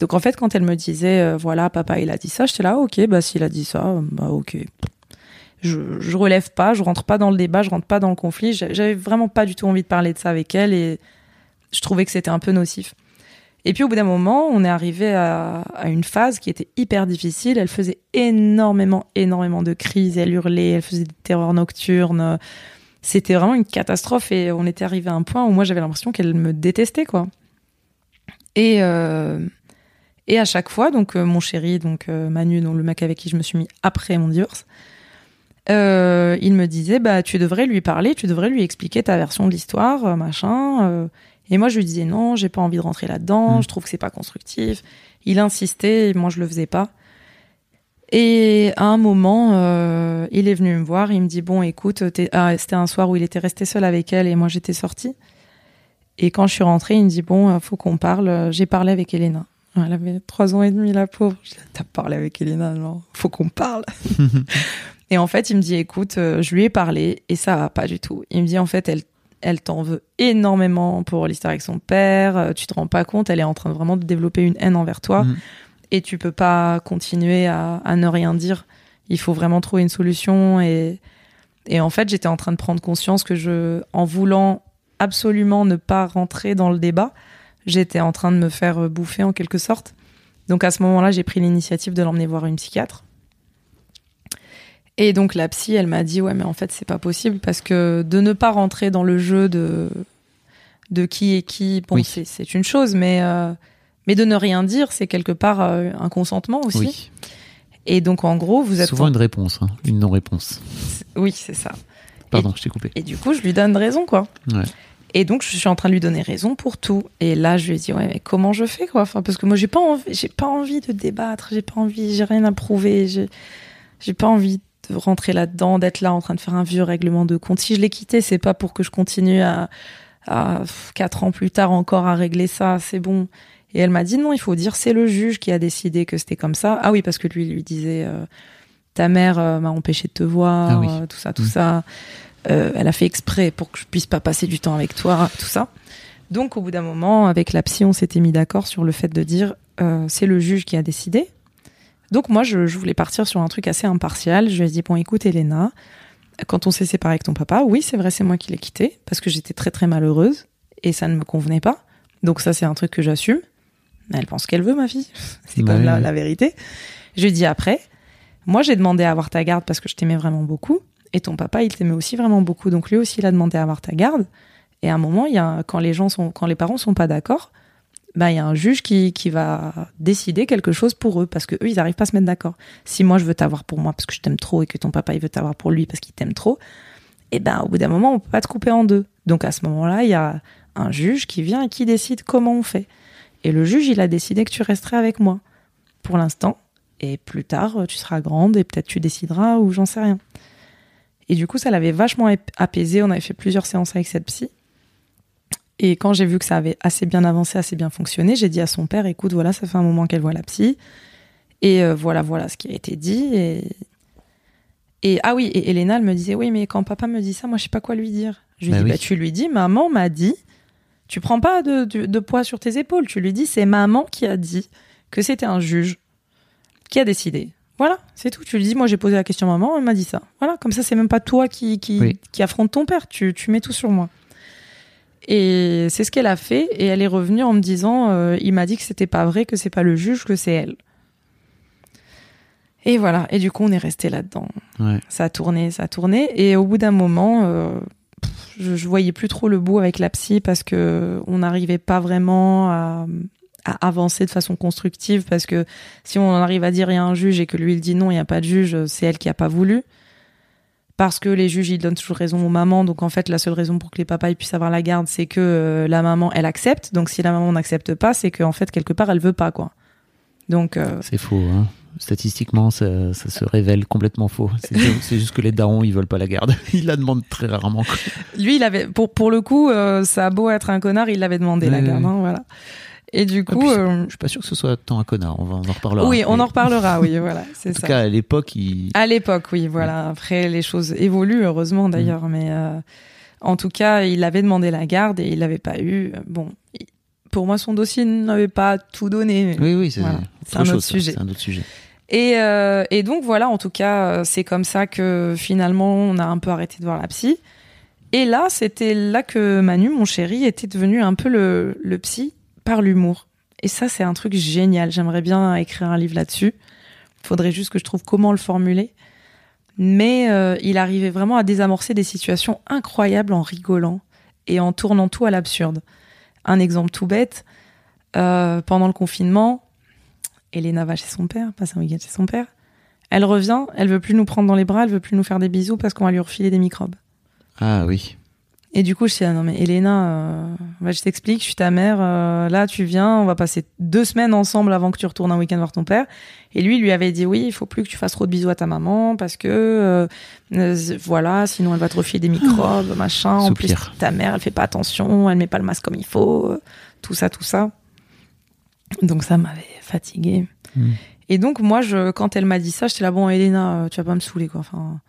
Donc en fait, quand elle me disait, euh, voilà, papa, il a dit ça, j'étais là, ok, bah s'il a dit ça, bah ok. Je, je relève pas, je rentre pas dans le débat, je rentre pas dans le conflit. J'a- J'avais vraiment pas du tout envie de parler de ça avec elle et je trouvais que c'était un peu nocif. Et puis au bout d'un moment, on est arrivé à, une phase qui était hyper difficile. Elle faisait énormément, énormément de crises. Elle hurlait, elle faisait des terreurs nocturnes. C'était vraiment une catastrophe et on était arrivé à un point où moi j'avais l'impression qu'elle me détestait quoi. Et euh, et à chaque fois, donc euh, mon chéri, donc euh, Manu, donc le mec avec qui je me suis mis après mon divorce, il me disait bah tu devrais lui parler, tu devrais lui expliquer ta version de l'histoire, machin. Euh. Et moi je lui disais non, j'ai pas envie de rentrer là-dedans, Mm. je trouve que c'est pas constructif. Il insistait, et moi je le faisais pas. Et à un moment, euh, il est venu me voir, il me dit bon, écoute, ah, c'était un soir où il était resté seul avec elle et moi j'étais sortie. Et quand je suis rentrée, il me dit bon, faut qu'on parle. J'ai parlé avec Elena. Elle avait trois ans et demi, la pauvre. T'as parlé avec Elena, non Faut qu'on parle. et en fait, il me dit écoute, euh, je lui ai parlé et ça va pas du tout. Il me dit en fait, elle elle t'en veut énormément pour l'histoire avec son père. Euh, tu te rends pas compte, elle est en train de vraiment de développer une haine envers toi. Mhm. Et tu peux pas continuer à, à, ne rien dire. Il faut vraiment trouver une solution. Et, et en fait, j'étais en train de prendre conscience que je, en voulant absolument ne pas rentrer dans le débat, j'étais en train de me faire bouffer en quelque sorte. Donc à ce moment-là, j'ai pris l'initiative de l'emmener voir une psychiatre. Et donc la psy, elle m'a dit ouais mais en fait c'est pas possible parce que de ne pas rentrer dans le jeu de de qui est qui, bon c'est une chose, mais euh, mais de ne rien dire c'est quelque part euh, un consentement aussi. Oui. Et donc en gros vous êtes souvent une réponse, hein, une non-réponse. Oui c'est ça. Pardon, je t'ai coupé. Et du coup je lui donne raison quoi. Ouais. Et donc je suis en train de lui donner raison pour tout. Et là je lui ai dit ouais mais comment je fais quoi? Enfin parce que moi j'ai pas envie, j'ai pas envie de débattre, j'ai pas envie, j'ai rien à prouver, j'ai j'ai pas envie de rentrer là-dedans, d'être là en train de faire un vieux règlement de compte. Si je l'ai quitté, c'est pas pour que je continue à, à quatre ans plus tard encore à régler ça. C'est bon. Et elle m'a dit non, il faut dire c'est le juge qui a décidé que c'était comme ça. Ah oui, parce que lui lui disait euh, ta mère euh, m'a empêché de te voir, ah euh, tout ça, tout mm. ça. elle a fait exprès pour que je puisse pas passer du temps avec toi, tout ça. Donc au bout d'un moment, avec la psy, on s'était mis d'accord sur le fait de dire c'est le juge qui a décidé. Donc moi, je, voulais partir sur un truc assez impartial. Je lui ai dit, bon, écoute, Elena, quand on s'est séparé avec ton papa, oui, c'est vrai, c'est moi qui l'ai quitté, parce que j'étais très très malheureuse, et ça ne me convenait pas. Donc ça, c'est un truc que j'assume. Elle pense qu'elle veut, ma fille. C'est comme la, la, vérité. Je lui ai dit après, moi, j'ai demandé à avoir ta garde parce que je t'aimais vraiment beaucoup, et ton papa, il t'aimait aussi vraiment beaucoup. Donc lui aussi, il a demandé à avoir ta garde. Et à un moment, il y a, quand les gens sont, quand les parents sont pas d'accord, bah, il y a un juge qui, qui va décider quelque chose pour eux parce que eux ils arrivent pas à se mettre d'accord. Si moi je veux t'avoir pour moi parce que je t'aime trop et que ton papa il veut t'avoir pour lui parce qu'il t'aime trop, et eh ben au bout d'un moment on peut pas te couper en deux. Donc à ce moment-là, il y a un juge qui vient et qui décide comment on fait. Et le juge, il a décidé que tu resterais avec moi pour l'instant et plus tard tu seras grande et peut-être tu décideras ou j'en sais rien. Et du coup, ça l'avait vachement apaisé. On avait fait plusieurs séances avec cette psy. Et quand j'ai vu que ça avait assez bien avancé, assez bien fonctionné, j'ai dit à son père, écoute, voilà, ça fait un moment qu'elle voit la psy. Et euh, voilà, voilà ce qui a été dit. Et, et ah oui, et Elena, elle me disait, oui, mais quand papa me dit ça, moi, je sais pas quoi lui dire. Je lui bah dis, bah, tu lui dis, maman m'a dit, tu prends pas de, de, poids sur tes épaules. Tu lui dis, c'est maman qui a dit que c'était un juge qui a décidé. Voilà, c'est tout. Tu lui dis, moi, j'ai posé la question à maman, elle m'a dit ça. Voilà, comme ça, c'est même pas toi qui, qui, qui affronte ton père. Tu, tu mets tout sur moi. Et c'est ce qu'elle a fait. Et elle est revenue en me disant, euh, il m'a dit que c'était pas vrai, que c'est pas le juge, que c'est elle. Et voilà. Et du coup, on est resté là-dedans. Ça a tourné, ça a tourné. Et au bout d'un moment, euh, je, je, voyais plus trop le bout avec la psy parce que on n'arrivait pas vraiment à, à, avancer de façon constructive. Parce que si on arrive à dire il y a un juge et que lui il dit non, il n'y a pas de juge, c'est elle qui a pas voulu parce que les juges ils donnent toujours raison aux mamans. Donc en fait la seule raison pour que les papas ils puissent avoir la garde c'est que euh, la maman elle accepte. Donc si la maman n'accepte pas c'est qu'en fait quelque part elle veut pas quoi. Donc euh, c'est faux hein. statistiquement ça, ça, se révèle complètement faux. C'est juste que les darons ils veulent pas la garde. Ils la demandent très rarement lui il avait pour pour le coup euh, ça a beau être un connard il l'avait demandé la garde hein, voilà et du coup, euh, je suis pas sûr que ce soit tant un connard. On, va, en reparlera. Oui, on en reparlera. Oui, voilà, c'est ça. En tout cas, à l'époque, il. À l'époque, oui, voilà. Après, les choses évoluent heureusement d'ailleurs, mais euh, en tout cas, il avait demandé la garde et il l'avait pas eu. Bon, pour moi, son dossier n'avait pas tout donné. Oui, oui, c'est un, autre sujet. C'est un autre sujet. Et, euh, et donc voilà, en tout cas, c'est comme ça que finalement, on a un peu arrêté de voir la psy. Et là, c'était là que Manu, mon chéri, était devenu un peu le, le psy par l'humour. Et ça, c'est un truc génial. J'aimerais bien écrire un livre là-dessus. Il faudrait juste que je trouve comment le formuler. Mais euh, il arrivait vraiment à désamorcer des situations incroyables en rigolant et en tournant tout à l'absurde. Un exemple tout bête, euh, pendant le confinement, Elena va chez son père, passe un week-end chez son père. Elle revient, elle veut plus nous prendre dans les bras, elle veut plus nous faire des bisous parce qu'on va lui refiler des microbes. Ah oui. Et du coup, je dis, ah non, mais Elena, euh, bah, je t'explique, je suis ta mère, euh, là, tu viens, on va passer deux semaines ensemble avant que tu retournes un week-end voir ton père. Et lui, il lui avait dit, oui, il faut plus que tu fasses trop de bisous à ta maman, parce que, euh, euh, voilà, sinon elle va te refiler des microbes, machin. En plus, Soupir. ta mère, elle fait pas attention, elle met pas le masque comme il faut, euh, tout ça, tout ça. Donc ça m'avait fatiguée. Mm. Et donc, moi, je, quand elle m'a dit ça, j'étais là, bon, Elena, euh, tu vas pas me saouler, quoi. Enfin,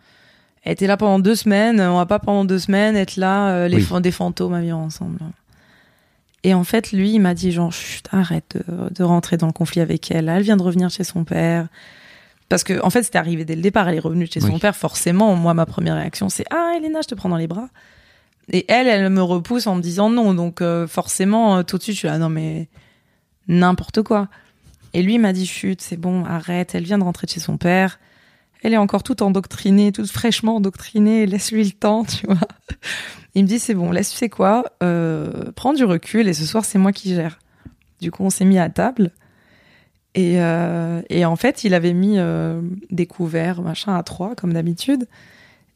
était là pendant deux semaines, on va pas pendant deux semaines être là, euh, les Oui. des fantômes à vivre ensemble. Et en fait, lui, il m'a dit, genre, Chut, arrête de, de rentrer dans le conflit avec elle. Elle vient de revenir chez son père. Parce que, en fait, c'était arrivé dès le départ. Elle est revenue chez son père. Forcément, moi, ma première réaction, c'est, ah, Elena, je te prends dans les bras. Et elle, elle me repousse en me disant non. Donc, euh, forcément, euh, tout de suite, je suis là, non, mais n'importe quoi. Et lui il m'a dit chut, c'est bon, arrête, elle vient de rentrer de chez son père. Elle est encore toute endoctrinée, toute fraîchement endoctrinée, laisse-lui le temps, tu vois. Il me dit c'est bon, laisse, tu sais quoi, euh, prends du recul et ce soir c'est moi qui gère. Du coup on s'est mis à table et, euh, et en fait il avait mis euh, des couverts machin à trois comme d'habitude,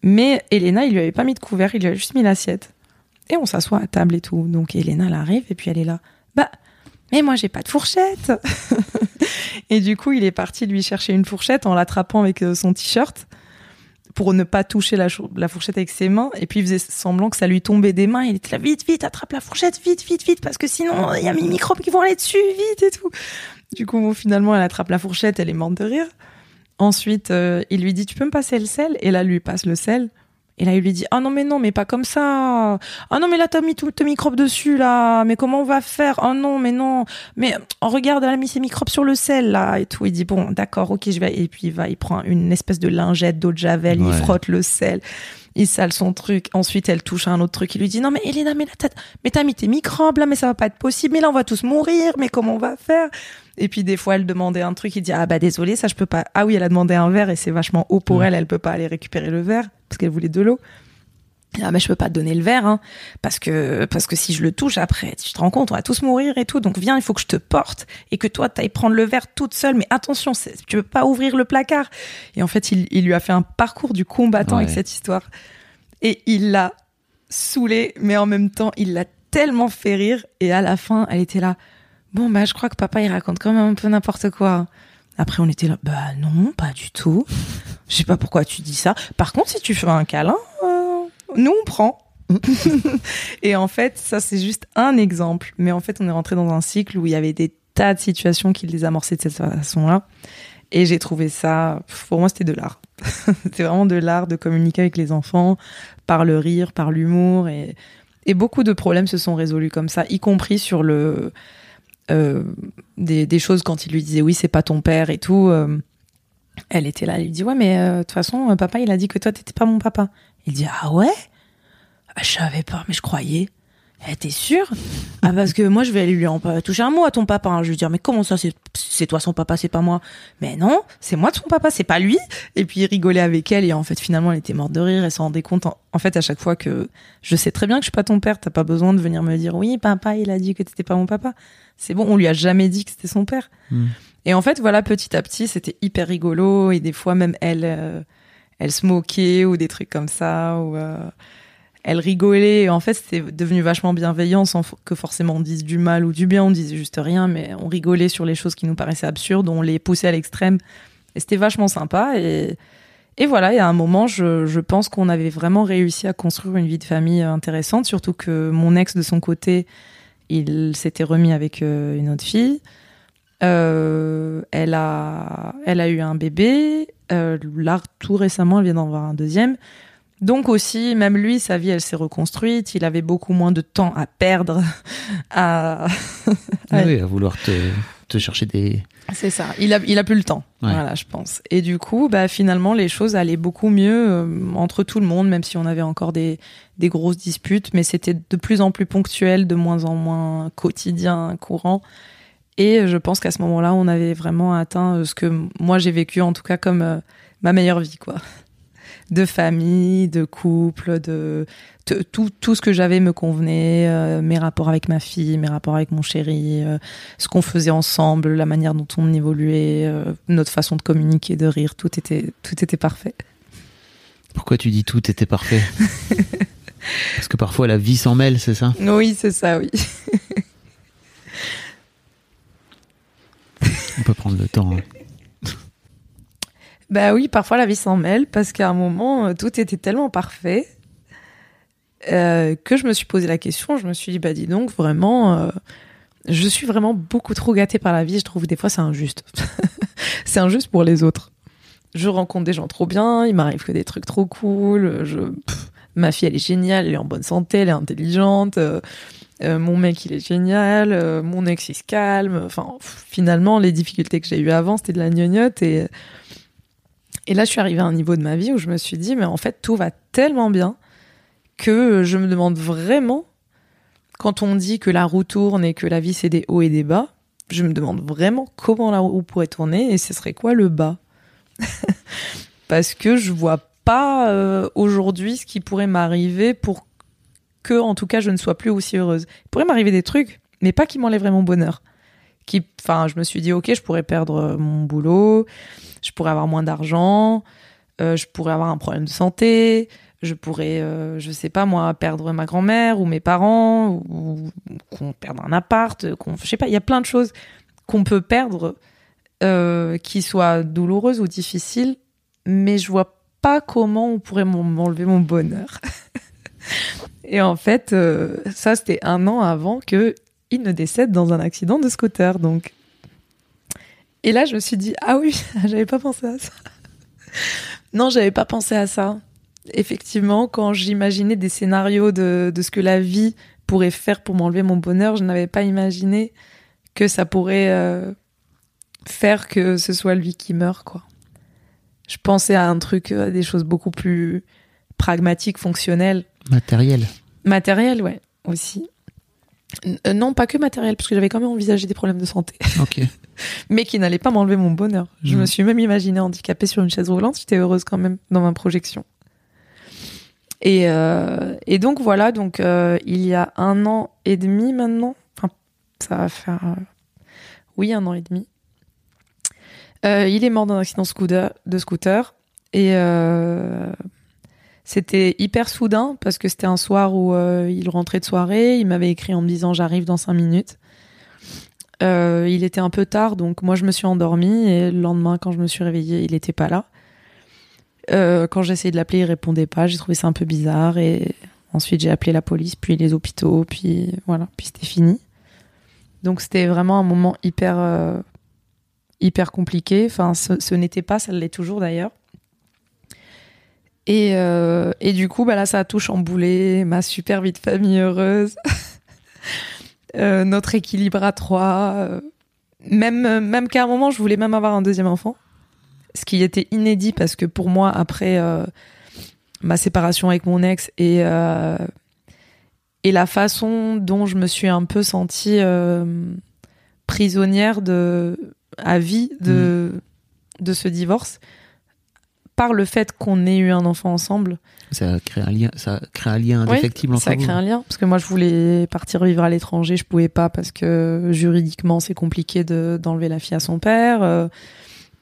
mais Elena il lui avait pas mis de couvert, il lui a juste mis l'assiette. Et on s'assoit à table et tout. Donc Elena elle arrive et puis elle est là. Bah mais moi j'ai pas de fourchette. et du coup, il est parti lui chercher une fourchette en l'attrapant avec euh, son t-shirt pour ne pas toucher la, fourchette avec ses mains. Et puis il faisait semblant que ça lui tombait des mains. Il était là, vite, vite, attrape la fourchette, vite, vite, vite, parce que sinon il y a mes microbes qui vont aller dessus, vite et tout. Du coup, finalement, elle attrape la fourchette, elle est morte de rire. Ensuite, euh, il lui dit, tu peux me passer le sel? Et là, lui passe le sel. Et là, il lui dit, ah non, mais non, mais pas comme ça. Ah non, mais là, t'as mis tout tes microbes dessus, là. Mais comment on va faire? Oh non, mais non. Mais oh, regarde, elle a mis ses microbes sur le sel, là, et tout. Il dit, bon, d'accord, ok, je vais. Et puis, il va, il prend une espèce de lingette d'eau de javel, il frotte le sel. Il sale son truc. Ensuite, elle touche à un autre truc. Il lui dit, non, mais Elena, mais là, t'as, mais t'as mis tes microbes, là, mais ça va pas être possible. Mais là, on va tous mourir. Mais comment on va faire? Et puis, des fois, elle demandait un truc. Il dit, ah, bah, désolé, ça, je peux pas. Ah oui, elle a demandé un verre et c'est vachement haut pour Ouais. elle. Elle peut pas aller récupérer le verre parce qu'elle voulait de l'eau. Ah mais je peux pas te donner le verre hein, parce que parce que si je le touche après tu te rends compte on va tous mourir et tout. Donc viens il faut que je te porte et que toi t'ailles prendre le verre toute seule. Mais attention tu peux pas ouvrir le placard. Et en fait il, il lui a fait un parcours du combattant Ouais. avec cette histoire. Et il l'a saoulé mais en même temps il l'a tellement fait rire. Et à la fin elle était là. Bon bah je crois que papa il raconte quand même un peu n'importe quoi après on était là bah non pas du tout je sais pas pourquoi tu dis ça par contre si tu fais un câlin euh, nous on prend. et en fait, ça c'est juste un exemple. Mais en fait, on est rentré dans un cycle où il y avait des tas de situations qui les amorçaient de cette façon-là. Et j'ai trouvé ça, pour moi, c'était de l'art. c'était vraiment de l'art de communiquer avec les enfants par le rire, par l'humour. Et, et beaucoup de problèmes se sont résolus comme ça, y compris sur le des, des choses quand il lui disait oui, c'est pas ton père et tout. euh, elle était là, elle lui dit ouais, mais euh, de toute façon, euh, papa, il a dit que toi, t'étais pas mon papa. Il dit ah ouais? Ah, Je savais pas, mais je croyais. Eh, t'es sûr? Ah parce que moi je vais aller lui en pas toucher un mot à ton papa. hein. Je vais lui dire mais comment ça c'est toi son papa c'est pas moi? Mais non c'est moi son papa c'est pas lui. Et puis il rigolait avec elle et en fait finalement elle était morte de rire. Elle s'en rendait compte en, en fait à chaque fois que je sais très bien que je suis pas ton père. T'as pas besoin de venir me dire oui papa il a dit que t'étais pas mon papa. C'est bon on lui a jamais dit que c'était son père. Et en fait voilà petit à petit c'était hyper rigolo et des fois même elle euh, elle se moquait ou des trucs comme ça ou euh, elle rigolait. Et en fait c'était devenu vachement bienveillant sans que forcément on dise du mal ou du bien. On disait juste rien mais on rigolait sur les choses qui nous paraissaient absurdes. On les poussait à l'extrême. Et c'était vachement sympa. Et et voilà. Et à un moment je, je pense qu'on avait vraiment réussi à construire une vie de famille intéressante. Surtout que mon ex de son côté il s'était remis avec euh, une autre fille. Euh, elle a elle a eu un bébé. Euh, là tout récemment elle vient d'en avoir un deuxième donc aussi, même lui, sa vie, elle s'est reconstruite. Il avait beaucoup moins de temps à perdre. À... Ah oui, à vouloir te, te chercher des. C'est ça. Il a, il a plus le temps. Ouais. Voilà, je pense. Et du coup, bah, finalement, les choses allaient beaucoup mieux euh, entre tout le monde, même si on avait encore des, des grosses disputes. Mais c'était de plus en plus ponctuel, de moins en moins quotidien, courant. Et je pense qu'à ce moment-là, on avait vraiment atteint euh, ce que moi j'ai vécu, en tout cas, comme euh, ma meilleure vie, quoi. De famille, de couple, de, tout, tout ce que j'avais me convenait, euh, mes rapports avec ma fille, mes rapports avec mon chéri, euh, ce qu'on faisait ensemble, la manière dont on évoluait, euh, notre façon de communiquer, de rire, tout était, tout était parfait. Pourquoi tu dis tout était parfait Parce que parfois la vie s'en mêle, c'est ça? Oui, c'est ça, oui. On peut prendre le temps. hein. Bah oui, parfois la vie s'en mêle parce qu'à un moment, euh, tout était tellement parfait euh, que je me suis posé la question. Je me suis dit, bah dis donc, vraiment, euh, je suis vraiment beaucoup trop gâtée par la vie. Je trouve que des fois c'est injuste. c'est injuste pour les autres. Je rencontre des gens trop bien, il m'arrive que des trucs trop cool. Je, ma fille, elle est géniale, elle est en bonne santé, elle est intelligente. mon mec, il est génial. mon ex, il se calme. Enfin, finalement, les difficultés que j'ai eues avant, c'était de la gnognotte et et là, je suis arrivée à un niveau de ma vie où je me suis dit, mais en fait, tout va tellement bien que je me demande vraiment, quand on dit que la roue tourne et que la vie c'est des hauts et des bas, je me demande vraiment comment la roue pourrait tourner et ce serait quoi le bas? Parce que je vois pas euh, aujourd'hui ce qui pourrait m'arriver pour que, en tout cas, je ne sois plus aussi heureuse. Il pourrait m'arriver des trucs, mais pas qui m'enlèveraient mon bonheur. Enfin, je me suis dit, ok, je pourrais perdre euh, mon boulot, je pourrais avoir moins d'argent, euh, je pourrais avoir un problème de santé, je pourrais, euh, je sais pas moi, perdre ma grand-mère ou mes parents, ou, qu'on perde un appart, qu'on, je sais pas, il y a plein de choses qu'on peut perdre euh, qui soient douloureuses ou difficiles, mais je vois pas comment on pourrait m'en- m'enlever mon bonheur. Et en fait, ça c'était un an avant que il ne décède dans un accident de scooter, donc. Et là, je me suis dit ah oui, j'avais pas pensé à ça. Non, j'avais pas pensé à ça. Effectivement, quand j'imaginais des scénarios de, de ce que la vie pourrait faire pour m'enlever mon bonheur, je n'avais pas imaginé que ça pourrait euh, faire que ce soit lui qui meurt, quoi. Je pensais à un truc, à des choses beaucoup plus pragmatiques, fonctionnelles. Matériel. Matériel, ouais, aussi. Euh, non, pas que matériel, parce que j'avais quand même envisagé des problèmes de santé, Ok. mais qui n'allaient pas m'enlever mon bonheur. Je Mhm. me suis même imaginée handicapée sur une chaise roulante, j'étais heureuse quand même dans ma projection. Et, euh, et donc voilà, donc euh, il y a un an et demi maintenant, enfin ça va faire, oui, un an et demi. Il est mort d'un accident scooter, de scooter et c'était hyper soudain parce que c'était un soir où euh, il rentrait de soirée. Il m'avait écrit en me disant j'arrive dans cinq minutes. Euh, il était un peu tard, donc moi je me suis endormie et le lendemain quand je me suis réveillée, il était pas là. Euh, quand j'ai essayé de l'appeler, il répondait pas. J'ai trouvé ça un peu bizarre et ensuite j'ai appelé la police, puis les hôpitaux, puis voilà, puis c'était fini. Donc c'était vraiment un moment hyper euh, hyper compliqué. Enfin, ce n'était pas, ça l'est toujours d'ailleurs. Et, euh, et du coup, bah là, ça a tout chamboulé, ma super vie de famille heureuse, Euh, notre équilibre à trois. euh, même même qu'à un moment, je voulais même avoir un deuxième enfant, ce qui était inédit parce que pour moi, après euh, ma séparation avec mon ex et et la façon dont je me suis un peu sentie prisonnière de à vie de de ce divorce par le fait qu'on ait eu un enfant ensemble. Ça crée un lien, ça crée un lien Oui, indéfectible entre ça vous. crée un lien parce que moi je voulais partir vivre à l'étranger, je pouvais pas parce que juridiquement c'est compliqué de d'enlever la fille à son père, euh,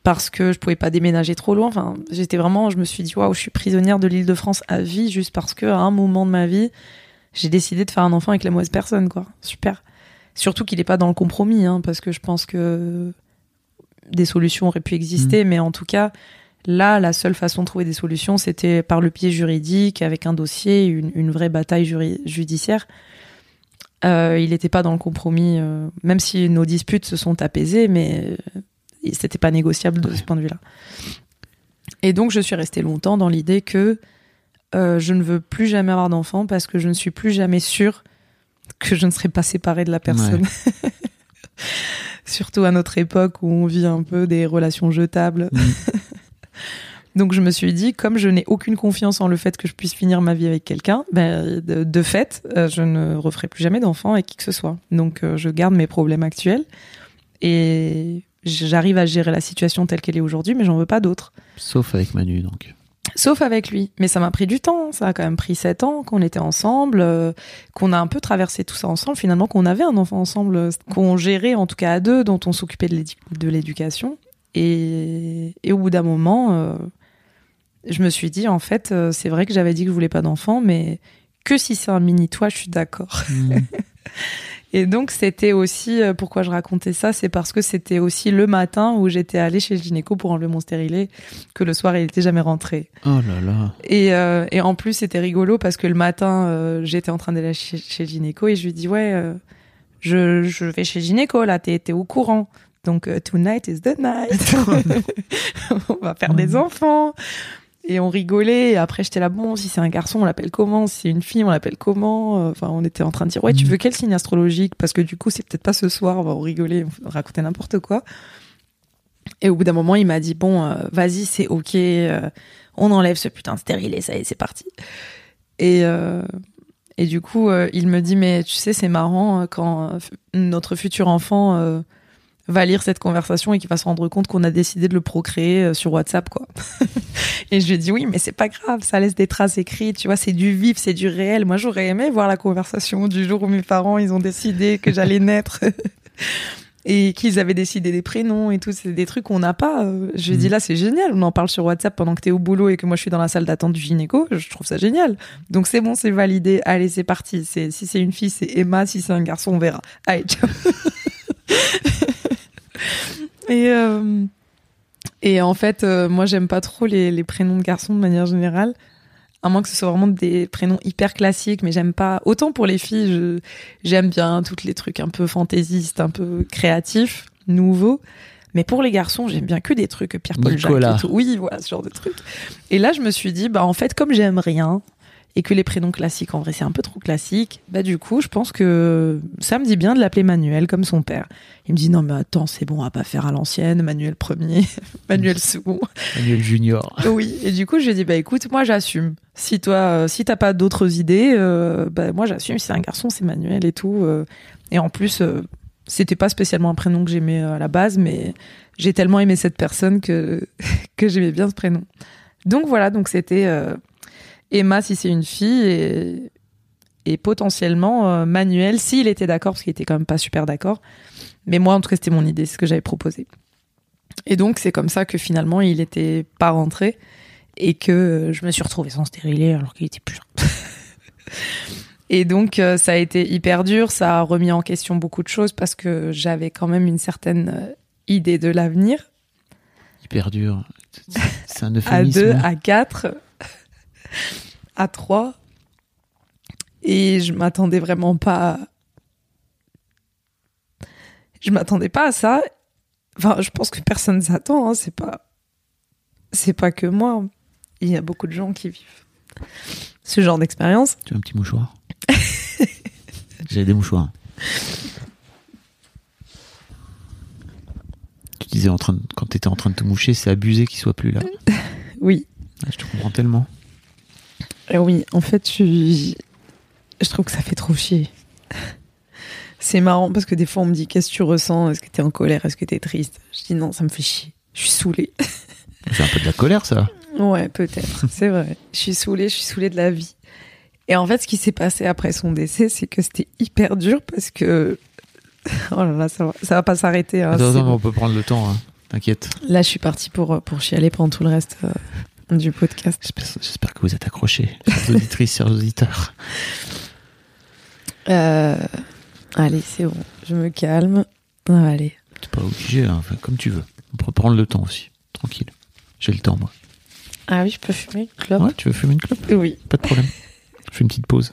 parce que je pouvais pas déménager trop loin. Enfin, j'étais vraiment, je me suis dit waouh, je suis prisonnière de l'Île-de-France à vie juste parce que à un moment de ma vie j'ai décidé de faire un enfant avec la mauvaise personne quoi. Super. Surtout qu'il est pas dans le compromis, hein, parce que je pense que des solutions auraient pu exister, mais en tout cas Là, la seule façon de trouver des solutions, c'était par le pied juridique, avec un dossier, une, une vraie bataille judiciaire. Euh, il n'était pas dans le compromis, euh, même si nos disputes se sont apaisées, mais euh, c'était pas négociable de ce point de vue-là. Et donc, je suis restée longtemps dans l'idée que euh, je ne veux plus jamais avoir d'enfant parce que je ne suis plus jamais sûre que je ne serai pas séparée de la personne. Surtout à notre époque où on vit un peu des relations jetables. Donc je me suis dit, comme je n'ai aucune confiance en le fait que je puisse finir ma vie avec quelqu'un, ben, de, de fait, euh, je ne referai plus jamais d'enfant avec qui que ce soit. Donc euh, je garde mes problèmes actuels et j'arrive à gérer la situation telle qu'elle est aujourd'hui, mais j'en veux pas d'autres. Sauf avec Manu, donc. Sauf avec lui. Mais ça m'a pris du temps. Ça a quand même pris sept ans qu'on était ensemble, euh, qu'on a un peu traversé tout ça ensemble. Finalement, qu'on avait un enfant ensemble, euh, qu'on gérait en tout cas à deux, dont on s'occupait de l'édu- de l'éducation. Et, et au bout d'un moment, euh, je me suis dit, en fait, euh, c'est vrai que j'avais dit que je voulais pas d'enfant, mais que si c'est un mini toit, je suis d'accord. Mm. Et donc c'était aussi euh, pourquoi je racontais ça, c'est parce que c'était aussi le matin où j'étais allée chez le gynéco pour enlever mon stérilet, que le soir il était jamais rentré. Oh là là. Et, euh, et en plus c'était rigolo parce que le matin j'étais en train d'aller chez, chez le gynéco et je lui dis ouais je, je vais chez le gynéco là t'es au courant donc tonight is the night on va faire des enfants et on rigolait. Et après j'étais là bon si c'est un garçon on l'appelle comment? Si c'est une fille on l'appelle comment? Enfin on était en train de dire ouais tu Mhm. veux quel signe astrologique? Parce que du coup c'est peut-être pas ce soir on va rigoler on raconter n'importe quoi. Et au bout d'un moment il m'a dit bon euh, vas-y c'est ok euh, on enlève ce putain de stérilet ça y est c'est parti. Et euh, et du coup euh, il me dit mais tu sais c'est marrant euh, quand euh, notre futur enfant euh, va lire cette conversation et qu'il va se rendre compte qu'on a décidé de le procréer euh, sur WhatsApp quoi et je lui ai dit oui mais c'est pas grave ça laisse des traces écrites tu vois c'est du vif c'est du réel moi j'aurais aimé voir la conversation du jour où mes parents ils ont décidé que j'allais naître et qu'ils avaient décidé des prénoms et tout, c'est des trucs qu'on n'a pas. Euh, Je lui ai dit Mhm. là, c'est génial, on en parle sur WhatsApp pendant que t'es au boulot et que moi je suis dans la salle d'attente du gynéco, je trouve ça génial. Donc c'est bon, c'est validé, allez, c'est parti. Si c'est une fille, c'est Emma, si c'est un garçon, on verra. Allez, ciao. Et euh, et en fait, euh, moi j'aime pas trop les, les prénoms de garçons de manière générale. À moins que ce soit vraiment des prénoms hyper classiques, mais j'aime pas. Autant pour les filles, je, j'aime bien tous les trucs un peu fantaisistes, un peu créatifs, nouveaux. Mais pour les garçons, j'aime bien que des trucs Pierre-Paul Jacques Nicolas. et tout. Oui, voilà, ce genre de trucs. Et là, je me suis dit, bah, en fait, comme j'aime rien, et que les prénoms classiques, en vrai, c'est un peu trop classique, bah, du coup, je pense que ça me dit bien de l'appeler Manuel, comme son père. Il me dit, non, mais attends, c'est bon, on va pas faire à l'ancienne, Manuel premier, Manuel second. Manuel Junior. Oui, et du coup, je lui ai dit, bah écoute, moi j'assume. Si toi, euh, si t'as pas d'autres idées, euh, bah moi j'assume. Si c'est un garçon, c'est Manuel et tout. euh. et en plus, euh, c'était pas spécialement un prénom que j'aimais à la base, mais j'ai tellement aimé cette personne que que j'aimais bien ce prénom. Donc voilà, donc c'était Emma si c'est une fille et et potentiellement euh, Manuel s'il était d'accord parce qu'il était quand même pas super d'accord. Mais moi, en tout cas, c'était mon idée, c'est ce que j'avais proposé. Et donc, c'est comme ça que finalement, il était pas rentré et que euh, je me suis retrouvée sans stérilet alors qu'il était plus là. Et donc, euh, ça a été hyper dur. Ça a remis en question beaucoup de choses parce que j'avais quand même une certaine idée de l'avenir. Hyper dur. C'est- un À deux, à quatre, à trois. Et je m'attendais vraiment pas. à- Je m'attendais pas à ça. Enfin, je pense que personne s'attend. Hein. C'est pas. C'est pas que moi. Il y a beaucoup de gens qui vivent ce genre d'expérience. Tu veux un petit mouchoir J'ai des mouchoirs. Tu disais en train de- quand t'étais en train de te moucher, c'est abusé qu'il soit plus là. Oui. Ah, Je te comprends tellement. Euh, oui, en fait, je, je trouve que ça fait trop chier. C'est marrant parce que des fois on me dit qu'est-ce que tu ressens? Est-ce que t'es en colère? Est-ce que t'es triste? Je dis non, ça me fait chier. Je suis saoulée. C'est un peu de la colère, ça. Ouais, peut-être. C'est vrai. Je suis saoulée, je suis saoulée de la vie. Et en fait, ce qui s'est passé après son décès, c'est que c'était hyper dur parce que. Oh là là, ça va, ça va pas s'arrêter. hein, attends, on peut prendre le temps. hein. T'inquiète. Là, je suis partie pour, pour chialer pendant tout le reste euh, du podcast. J'espère que vous êtes accrochés, chères auditrices, chers auditeurs. Euh, allez, c'est bon. Je me calme. Ah, allez. T'es pas obligé, hein, enfin, comme tu veux. On peut prendre le temps aussi. Tranquille. J'ai le temps, moi. Ah oui, je peux fumer une clope Ouais, tu veux fumer une clope? Oui. Pas de problème. Je fais une petite pause.